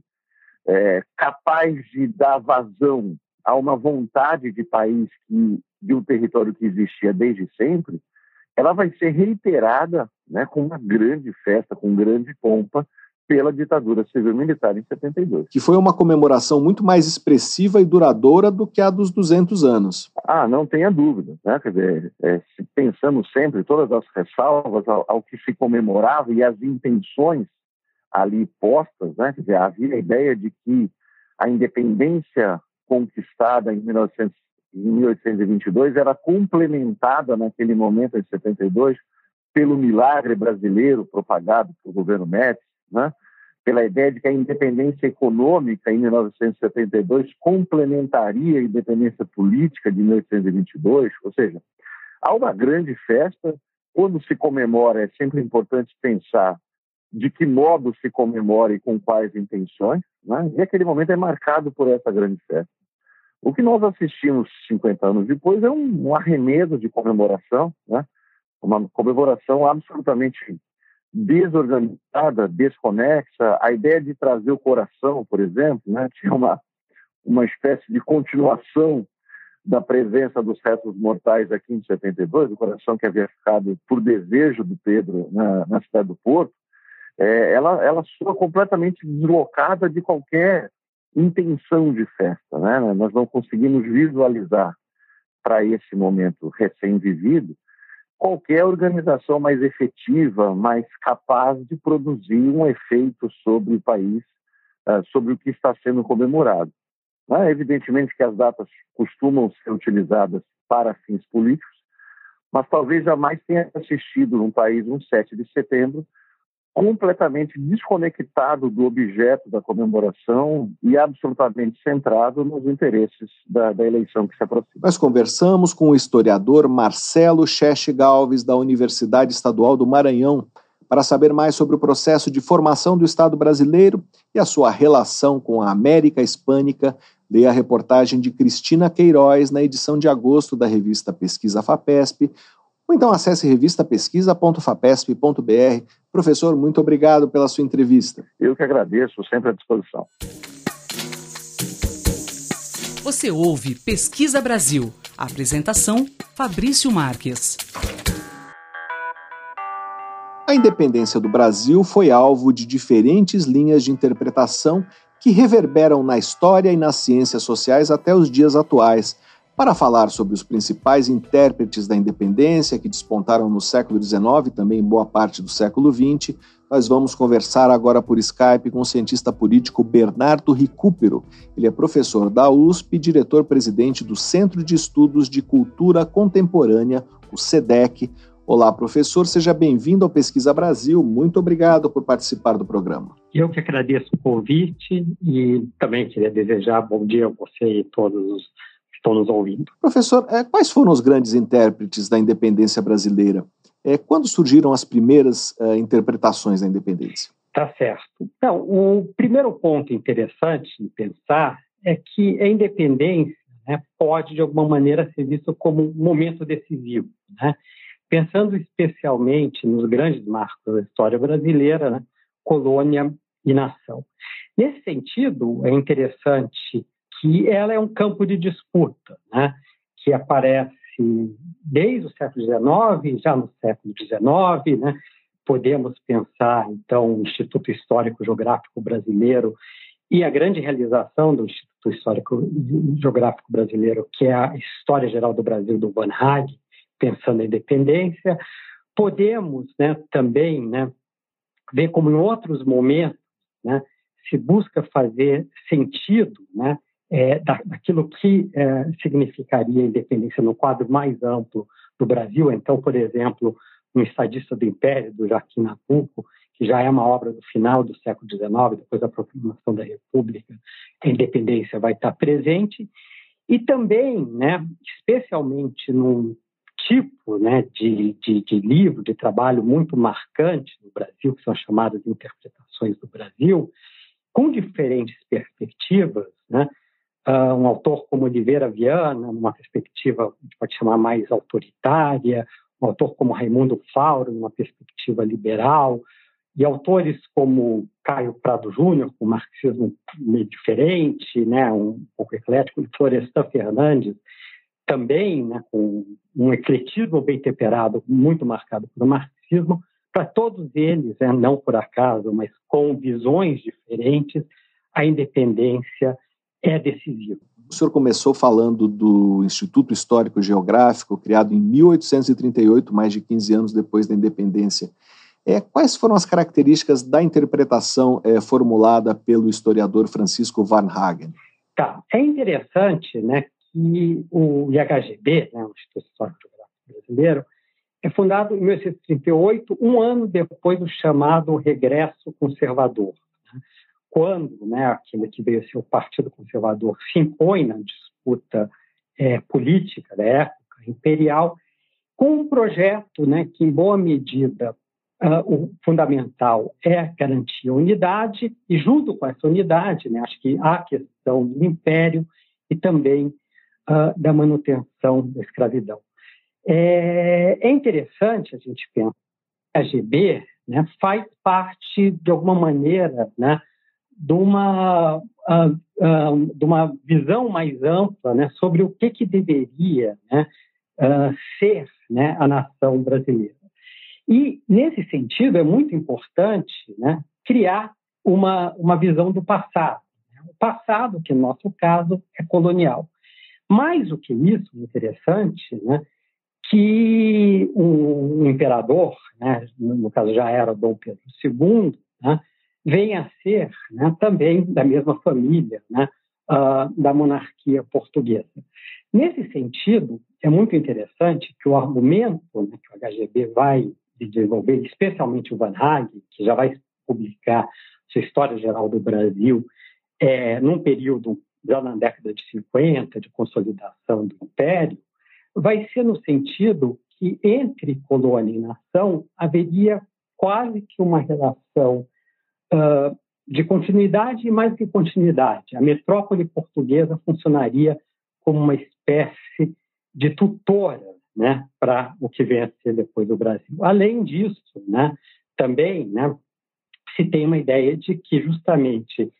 é, capaz de dar vazão a uma vontade de país que, de um território que existia desde sempre, ela vai ser reiterada né, com uma grande festa, com grande pompa, pela ditadura civil-militar em 72. Que foi uma comemoração muito mais expressiva e duradoura do que a dos 200 anos. Ah, não tenha dúvida. Né? Quer dizer, é, se pensamos sempre todas as ressalvas ao, ao, que se comemorava e as intenções ali postas, né? quer dizer, havia a ideia de que a independência conquistada em, 1900, em 1822 era complementada naquele momento, em 72, pelo milagre brasileiro propagado pelo governo Médici, né? pela ideia de que a independência econômica em 1972 complementaria a independência política de 1822, ou seja, há uma grande festa. Quando se comemora, é sempre importante pensar de que modo se comemora e com quais intenções, né? e aquele momento é marcado por essa grande festa. O que nós assistimos 50 anos depois é um, arremedo de comemoração, né? Uma comemoração absolutamente desorganizada, desconexa. A ideia de trazer o coração, por exemplo, né, tinha uma, uma espécie de continuação da presença dos restos mortais aqui em 72, o coração que havia ficado por desejo do Pedro na, na cidade do Porto, é, ela, ela soa completamente deslocada de qualquer intenção de festa. Né? Nós não conseguimos visualizar para esse momento recém-vivido qualquer organização mais efetiva, mais capaz de produzir um efeito sobre o país, uh, sobre o que está sendo comemorado. É evidentemente que as datas costumam ser utilizadas para fins políticos, mas talvez jamais tenha assistido num país um 7 de setembro completamente desconectado do objeto da comemoração e absolutamente centrado nos interesses da, da, eleição que se aproxima. Nós conversamos com o historiador Marcelo Cheche Galves, da Universidade Estadual do Maranhão, para saber mais sobre o processo de formação do Estado brasileiro e a sua relação com a América Hispânica. Leia a reportagem de Cristina Queiroz na edição de agosto da revista Pesquisa FAPESP, ou então acesse revistapesquisa.fapesp.br. Professor, muito obrigado pela sua entrevista. Eu que agradeço, sempre à disposição. Você ouve Pesquisa Brasil. Apresentação: Fabrício Marques. A independência do Brasil foi alvo de diferentes linhas de interpretação que reverberam na história e nas ciências sociais até os dias atuais Para falar sobre os principais intérpretes da independência que despontaram no século XIX e também boa parte do século XX, nós vamos conversar agora por Skype com o cientista político Bernardo Recupero. Ele é professor da USP e diretor-presidente do Centro de Estudos de Cultura Contemporânea, o SEDEC. Olá, professor, seja bem-vindo ao Pesquisa Brasil. Muito obrigado por participar do programa. Eu que agradeço o convite e também queria desejar bom dia a você e todos os estão nos ouvindo. Professor, é, quais foram os grandes intérpretes da independência brasileira? É, quando surgiram as primeiras é, interpretações da independência? Tá certo. Então, o primeiro ponto interessante de pensar é que a independência né, pode, de alguma maneira, ser vista como um momento decisivo. Né? pensando especialmente nos grandes marcos da história brasileira, né? colônia e nação. Nesse sentido, é interessante que ela é um campo de disputa, né? que aparece desde o século XIX, já no século XIX, né? podemos pensar, então, o Instituto Histórico Geográfico Brasileiro e a grande realização do Instituto Histórico Geográfico Brasileiro, que é a História Geral do Brasil do Van Haag, pensando a independência. Podemos né, também né, ver como em outros momentos né, se busca fazer sentido né, é, daquilo que é, significaria a independência no quadro mais amplo do Brasil. Então, por exemplo, no Estadista do Império, do Joaquim Nabuco, que já é uma obra do final do século XIX, depois da proclamação da República, a independência vai estar presente. E também, né, especialmente num tipo né, de, de, de, livro, de trabalho muito marcante no Brasil, que são chamadas de interpretações do Brasil, com diferentes perspectivas. Né? Uh, um autor como Oliveira Viana, numa perspectiva, a gente pode chamar mais autoritária, um autor como Raimundo Fauro, numa perspectiva liberal, e autores como Caio Prado Júnior, com um marxismo meio diferente, né, um pouco eclético, e Florestan Fernandes, também né, com um ecletismo bem temperado, muito marcado pelo marxismo, para todos eles, né, não por acaso, mas com visões diferentes, a independência é decisiva. O senhor começou falando do Instituto Histórico Geográfico, criado em 1838, mais de 15 anos depois da independência. É, quais foram as características da interpretação é, formulada pelo historiador Francisco Van Hagen? Tá, é interessante né, que o IHGB, né, o Instituto Histórico Geográfico Brasileiro, é fundado em 1838, um ano depois do chamado Regresso Conservador, quando né, aquele que veio ser o Partido Conservador se impõe na disputa é, política da época imperial, com um projeto né, que, em boa medida, Uh, o fundamental é garantir a unidade, e junto com essa unidade, né, acho que há a questão do império e também uh, da manutenção da escravidão. É, é, interessante a gente pensar que a GB né, faz parte, de alguma maneira, né, de, uma, uh, uh, de uma visão mais ampla né, sobre o que, que deveria né, ser né, a nação brasileira. E, nesse sentido, é muito importante né, criar uma, uma visão do passado. Né, o passado, que no nosso caso é colonial. Mais do que isso, interessante, né, que um imperador, né, no caso já era Dom Pedro II, né, vem a ser né, também da mesma família né, uh, da monarquia portuguesa. Nesse sentido, é muito interessante que o argumento né, que o HGB vai desenvolver, especialmente o Van Haag, que já vai publicar sua História Geral do Brasil, é, num período já na década de 50, de consolidação do Império, vai ser no sentido que entre colônia e nação haveria quase que uma relação uh, de continuidade e mais que continuidade. A metrópole portuguesa funcionaria como uma espécie de tutora né, para o que vem a ser depois do Brasil. Além disso, né, também né, se tem uma ideia de que justamente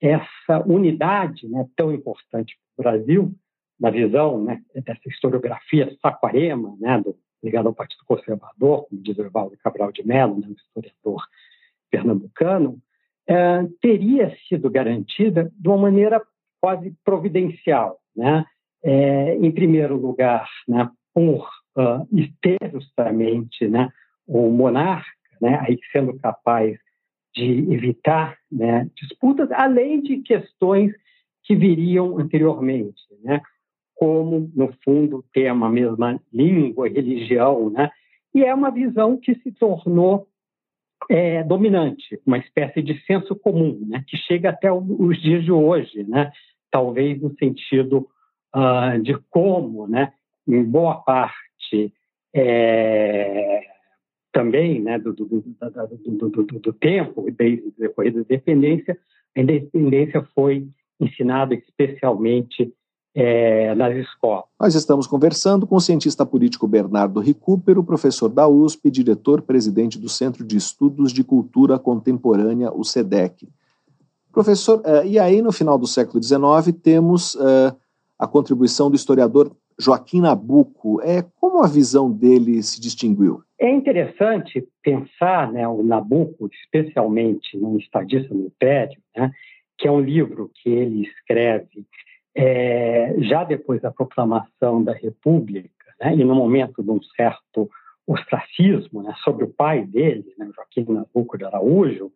essa unidade né, tão importante para o Brasil, na visão né, dessa historiografia saquarema, né, ligada ao Partido Conservador, como diz o Evaldo Cabral de Mello, né, um historiador pernambucano, é, teria sido garantida de uma maneira quase providencial. Né? é, em primeiro lugar, né, por uh, ter justamente né, o monarca, né, aí sendo capaz de evitar né, disputas, além de questões que viriam anteriormente, né, como, no fundo, ter a mesma língua religião, né, e é uma visão que se tornou é, dominante, uma espécie de senso comum, né, que chega até os dias de hoje, né, talvez no sentido uh, de como, né, em boa parte é, também né, do, do, do, do, tempo, desde o decorrer da independência, a independência foi ensinada especialmente é, nas escolas. Nós estamos conversando com o cientista político Bernardo Recupero, professor da USP, diretor-presidente do Centro de Estudos de Cultura Contemporânea, o SEDEC. Professor, uh, e aí no final do século XIX temos uh, a contribuição do historiador Joaquim Nabuco. É, como a visão dele se distinguiu? É interessante pensar né, o Nabuco, especialmente no Estadista no Império, né, que é um livro que ele escreve é, já depois da proclamação da República, né, e no momento de um certo ostracismo né, sobre o pai dele, né, Joaquim Nabuco de Araújo,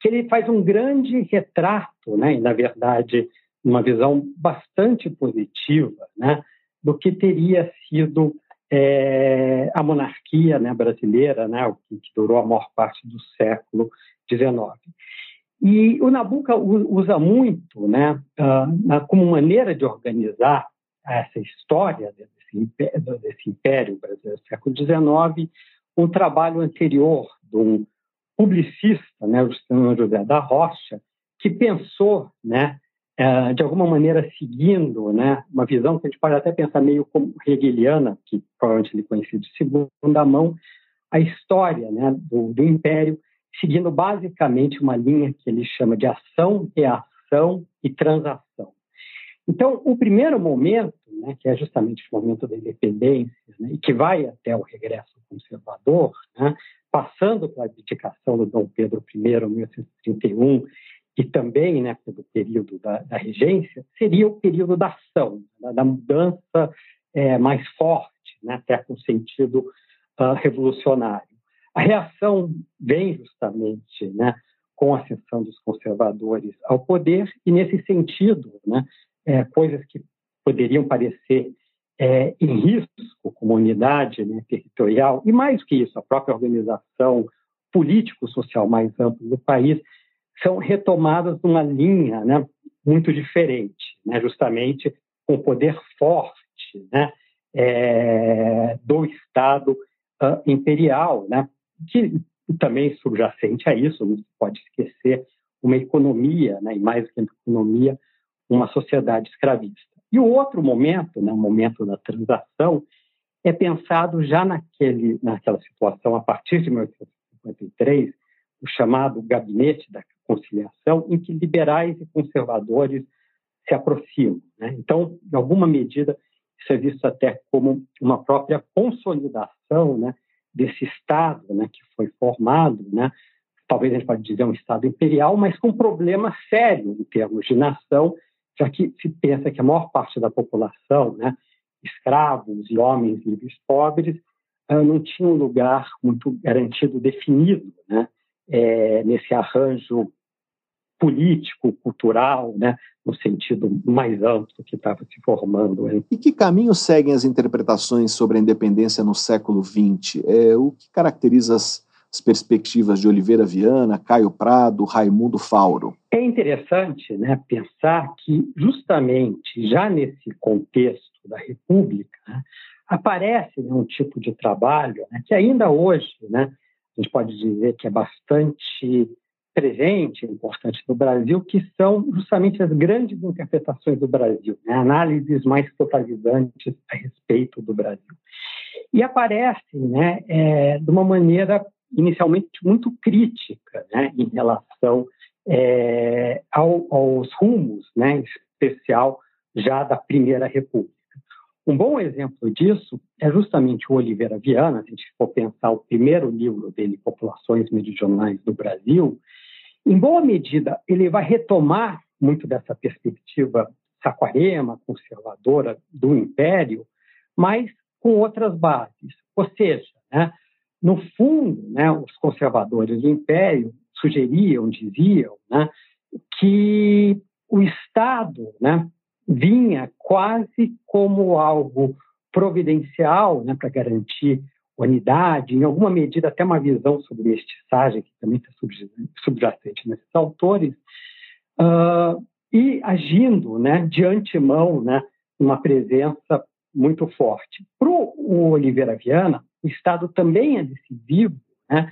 que ele faz um grande retrato, né, e na verdade uma visão bastante positiva, né, do que teria sido é, a monarquia né, brasileira, né, que, durou a maior parte do século XIX. E o Nabucco usa muito, né, uh, como maneira de organizar essa história desse império, desse império brasileiro do século XIX, um trabalho anterior de um publicista, né, o José da Rocha, que pensou, né, uh, de alguma maneira seguindo, né, uma visão que a gente pode até pensar meio como hegeliana, que provavelmente ele conhecia de segunda mão, a história, né, do, do império seguindo basicamente uma linha que ele chama de ação, reação e transação. Então, o primeiro momento, né, que é justamente o momento da independência, né, e que vai até o regresso conservador, né, passando pela abdicação do Dom Pedro I, em 1831, e também né, pelo período da, da, regência, seria o período da ação, né, da mudança é, mais forte, né, até com sentido uh, revolucionário. A reação vem justamente né, com a ascensão dos conservadores ao poder, e nesse sentido, né, é, coisas que poderiam parecer é, em risco, como unidade né, territorial, e mais que isso, a própria organização político-social mais ampla do país, são retomadas numa linha né, muito diferente, né, justamente com o poder forte né, é, do Estado uh, imperial, né, que também subjacente a isso, não se pode esquecer, uma economia, né, e mais do que uma economia, uma sociedade escravista. E o outro momento, né, o momento da transação, é pensado já naquele, naquela situação, a partir de 1853, o chamado Gabinete da Conciliação, em que liberais e conservadores se aproximam. Né? Então, em alguma medida, isso é visto até como uma própria consolidação né, desse Estado né, que foi formado, né, talvez a gente pode dizer um Estado imperial, mas com problema sério em termos de nação, já que se pensa que a maior parte da população, né, escravos e homens livres pobres, uh, não tinha um lugar muito garantido, definido, né, é, nesse arranjo político, cultural, né, no sentido mais amplo que estava se formando. E que caminho seguem as interpretações sobre a independência no século XX? É, o que caracteriza as, as perspectivas de Oliveira Viana, Caio Prado, Raimundo Fauro? É interessante né, pensar que, justamente já nesse contexto da República, né, aparece né, um tipo de trabalho né, que ainda hoje né, a gente pode dizer que é bastante presente, importante no Brasil, que são justamente as grandes interpretações do Brasil, né? análises mais totalizantes a respeito do Brasil. E aparecem né, é, de uma maneira inicialmente muito crítica né, em relação é, ao, aos rumos, né, em especial já da Primeira República. Um bom exemplo disso é justamente o Oliveira Viana, se a gente for pensar o primeiro livro dele, Populações Meridionais do Brasil, em boa medida, ele vai retomar muito dessa perspectiva Saquarema, conservadora do Império, mas com outras bases. Ou seja, né, no fundo, né, os conservadores do Império sugeriam, diziam, né, que o Estado né, vinha quase como algo providencial né, para garantir unidade, em alguma medida até uma visão sobre mestiçagem, que também está subjacente nesses autores, uh, e agindo né, de antemão, né, uma presença muito forte. Para o Oliveira Viana, o Estado também é decisivo, né,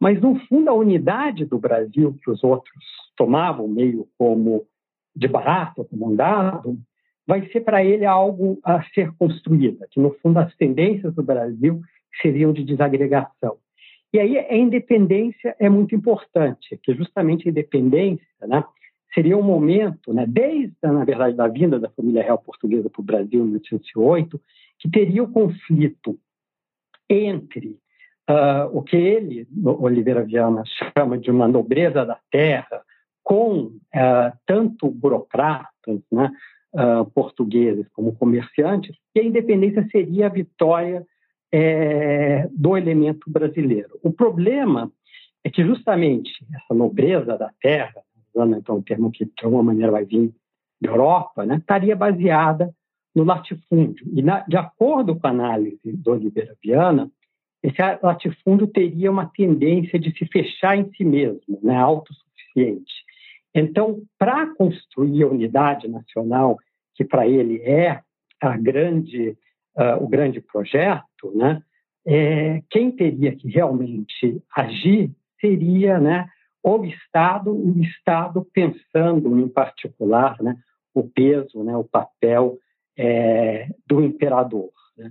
mas, no fundo, a unidade do Brasil, que os outros tomavam meio como de barato, como um dado, vai ser para ele algo a ser construído, que, no fundo, as tendências do Brasil seriam de desagregação. E aí a independência é muito importante, que justamente a independência né, seria um momento, né, desde, na verdade, da vinda da família real portuguesa para o Brasil em 1808, que teria o conflito entre uh, o que ele, Oliveira Viana, chama de uma nobreza da terra, com uh, tanto burocratas né, uh, portugueses como comerciantes, e a independência seria a vitória é, do elemento brasileiro. O problema é que justamente essa nobreza da terra, usando então um termo que de alguma maneira vai vir da Europa, né, estaria baseada no latifúndio. E na, de acordo com a análise do Oliveira Viana, esse latifúndio teria uma tendência de se fechar em si mesmo, né, autossuficiente. Então, para construir a unidade nacional, que para ele é a grande, uh, o grande projeto, né, é, quem teria que realmente agir seria né, o Estado, o Estado pensando em particular né, o peso, né, o papel é, do imperador. Né?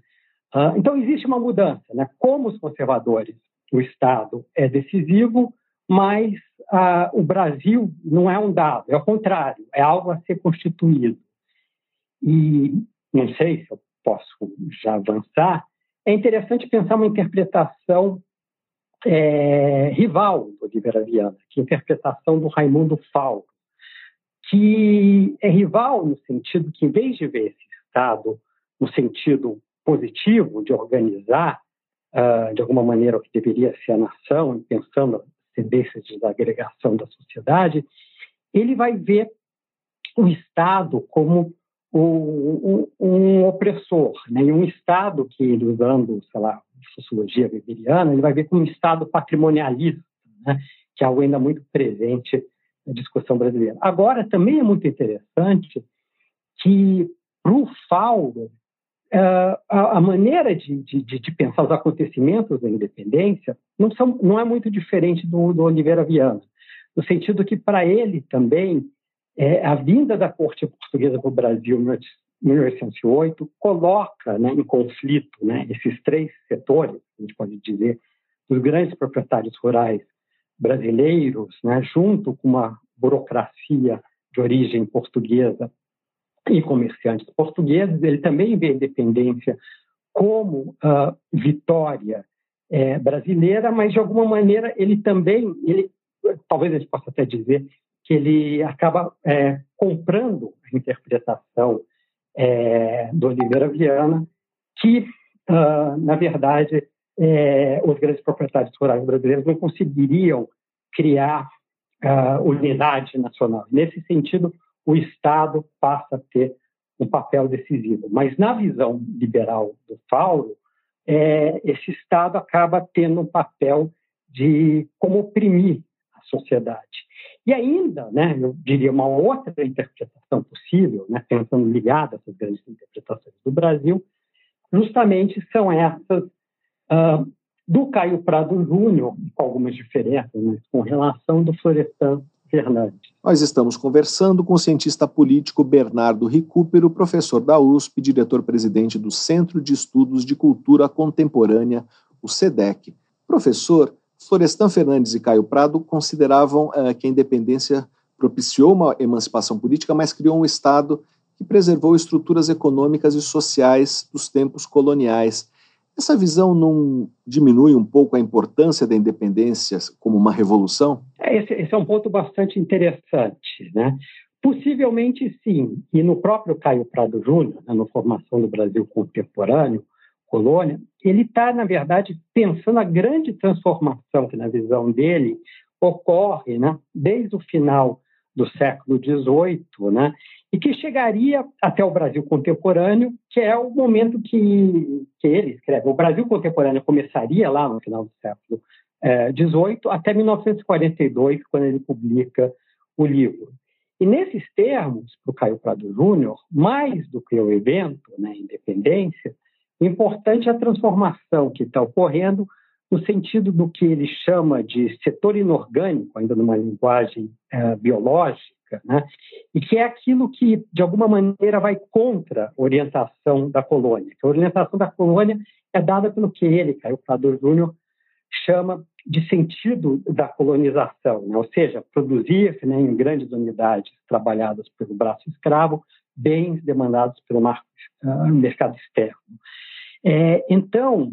Ah, então, existe uma mudança. Né? Como os conservadores, o Estado é decisivo, mas ah, o Brasil não é um dado, é o contrário, é algo a ser constituído. E não sei se eu posso já avançar, é interessante pensar uma interpretação é, rival do Oliveira Viana, que é a interpretação do Raimundo Falco, que é rival no sentido que, em vez de ver esse Estado no sentido positivo de organizar, uh, de alguma maneira, o que deveria ser a nação, pensando as tendências de desagregação da sociedade, ele vai ver o Estado como um, um opressor, né? e um Estado que ele, usando, sei lá, sociologia weberiana, ele vai ver como um Estado patrimonialista, né? que é algo ainda muito presente na discussão brasileira. Agora, também é muito interessante que, para o Fausto, uh, a, a, maneira de, de, de, pensar os acontecimentos da independência não, são, não é muito diferente do, do Oliveira Viana, no sentido que, para ele também, é, a vinda da corte portuguesa para o Brasil em 1808 coloca né, em conflito né, esses três setores, a gente pode dizer, dos grandes proprietários rurais brasileiros, né, junto com uma burocracia de origem portuguesa e comerciantes portugueses, ele também vê a independência como uh, vitória é, brasileira, mas de alguma maneira ele também, ele, talvez a gente possa até dizer que ele acaba é, comprando a interpretação é, do Oliveira Viana, que, uh, na verdade, é, os grandes proprietários rurais brasileiros não conseguiriam criar uh, unidade nacional. Nesse sentido, o Estado passa a ter um papel decisivo. Mas, na visão liberal do Paulo, é, esse Estado acaba tendo um papel de como oprimir a sociedade. E ainda, né, eu diria uma outra interpretação possível, né, pensando ligada a essas grandes interpretações do Brasil, justamente são essas uh, do Caio Prado Júnior, com algumas diferenças, né, com relação do Florestan Fernandes. Nós estamos conversando com o cientista político Bernardo Recupero, professor da USP, diretor-presidente do Centro de Estudos de Cultura Contemporânea, o SEDEC. Professor, Florestan Fernandes e Caio Prado consideravam uh, que a independência propiciou uma emancipação política, mas criou um Estado que preservou estruturas econômicas e sociais dos tempos coloniais. Essa visão não diminui um pouco a importância da independência como uma revolução? É, esse, esse é um ponto bastante interessante, né? Possivelmente sim. E no próprio Caio Prado Júnior, né, na formação do Brasil contemporâneo, colônia, ele está, na verdade, pensando a grande transformação que, na visão dele, ocorre né, desde o final do século XVIII, né, e que chegaria até o Brasil contemporâneo, que é o momento que, que ele escreve. O Brasil contemporâneo começaria lá no final do século XVIII é, até 1942, quando ele publica o livro. E nesses termos, para o Caio Prado Júnior, mais do que o evento, né, independência, importante é a transformação que está ocorrendo no sentido do que ele chama de setor inorgânico, ainda numa linguagem é, biológica, né? e que é aquilo que, de alguma maneira, vai contra a orientação da colônia. A orientação da colônia é dada pelo que ele, Caio Prado Júnior, chama de sentido da colonização, né? ou seja, produzir né, em grandes unidades trabalhadas pelo braço escravo bens demandados pelo uh, mercado externo. É, então,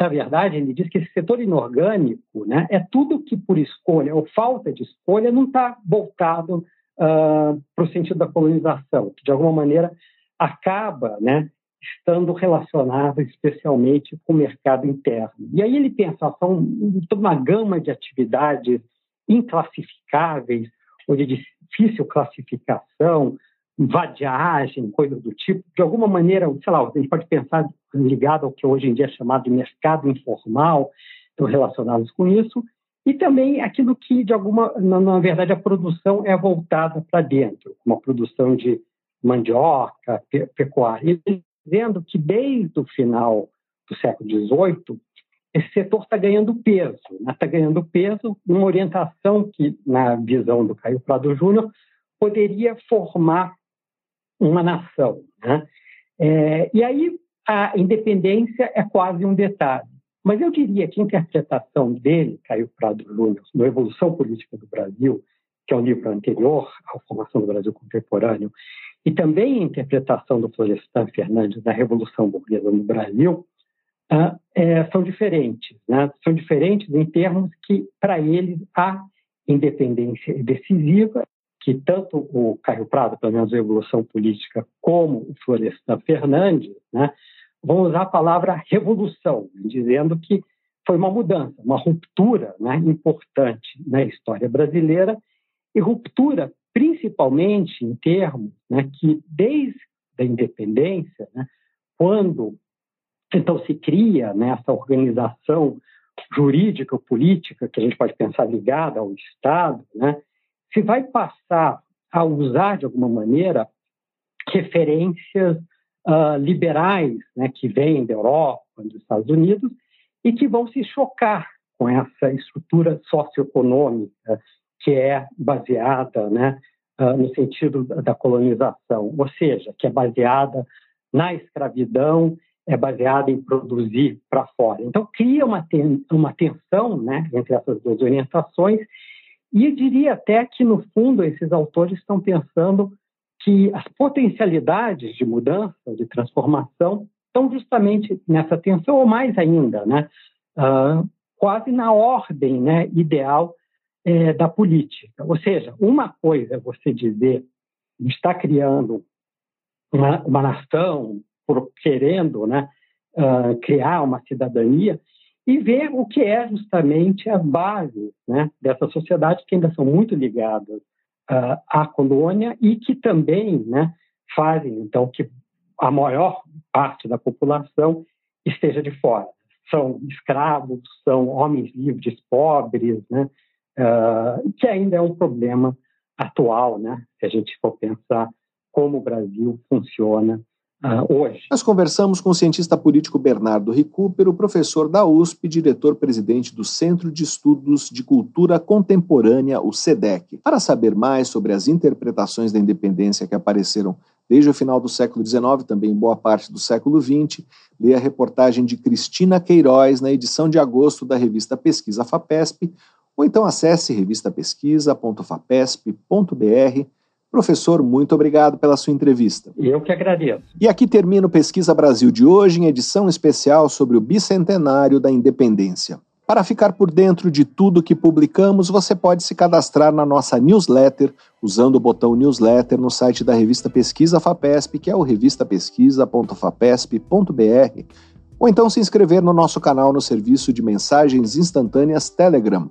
na verdade, ele diz que esse setor inorgânico né, é tudo que por escolha ou falta de escolha não está voltado uh, para o sentido da colonização, que de alguma maneira acaba né, estando relacionado especialmente com o mercado interno. E aí ele pensa, são toda uma gama de atividades inclassificáveis ou de difícil classificação, vadiagem, coisas do tipo, de alguma maneira, sei lá, a gente pode pensar ligado ao que hoje em dia é chamado de mercado informal, estão relacionados com isso, e também aquilo que, de alguma, na, na verdade, a produção é voltada para dentro, como a produção de mandioca, pe pecuária dizendo que desde o final do século XVIII, esse setor está ganhando peso, está né? Ganhando peso numa orientação que, na visão do Caio Prado Júnior, poderia formar uma nação. Né? É, e aí a independência é quase um detalhe. Mas eu diria que a interpretação dele, Caio Prado Júnior, no Evolução Política do Brasil, que é um livro anterior à formação do Brasil contemporâneo, e também a interpretação do Florestan Fernandes da Revolução Burguesa no Brasil uh, é, são diferentes. Né? São diferentes em termos que, para eles, a independência é decisiva, que tanto o Caio Prado, pelo menos a Revolução Política, como o Florestan Fernandes, né, vão usar a palavra revolução, dizendo que foi uma mudança, uma ruptura né, importante na história brasileira e ruptura principalmente em termos né, que, desde a independência, né, quando então se cria né, essa organização jurídica política, que a gente pode pensar ligada ao Estado, né, se vai passar a usar, de alguma maneira, referências uh, liberais né, que vêm da Europa, dos Estados Unidos, e que vão se chocar com essa estrutura socioeconômica que é baseada né, uh, no sentido da colonização, ou seja, que é baseada na escravidão, é baseada em produzir para fora. Então, cria uma, ten uma tensão né, entre essas duas orientações, e eu diria até que, no fundo, esses autores estão pensando que as potencialidades de mudança, de transformação, estão justamente nessa tensão, ou mais ainda, né, uh, quase na ordem né, ideal é, da política. Ou seja, uma coisa é você dizer está criando uma, uma nação, por, querendo né, uh, criar uma cidadania, e ver o que é justamente a base né, dessa sociedade, que ainda são muito ligadas uh, à colônia e que também né, fazem, então, que a maior parte da população esteja de fora. São escravos, são homens livres, pobres, né, uh, que ainda é um problema atual, né? Se a gente for pensar como o Brasil funciona uh, hoje. Nós conversamos com o cientista político Bernardo Recupero, professor da USP, diretor-presidente do Centro de Estudos de Cultura Contemporânea, o SEDEC. Para saber mais sobre as interpretações da independência que apareceram desde o final do século XIX, também boa parte do século XX, lê a reportagem de Cristina Queiroz na edição de agosto da revista Pesquisa FAPESP, ou então acesse revistapesquisa.fapesp.br. Professor, muito obrigado pela sua entrevista. Eu que agradeço. E aqui termina o Pesquisa Brasil de hoje, em edição especial sobre o bicentenário da independência. Para ficar por dentro de tudo que publicamos, você pode se cadastrar na nossa newsletter usando o botão newsletter no site da revista Pesquisa FAPESP, que é o revistapesquisa.fapesp.br, ou então se inscrever no nosso canal no serviço de mensagens instantâneas Telegram.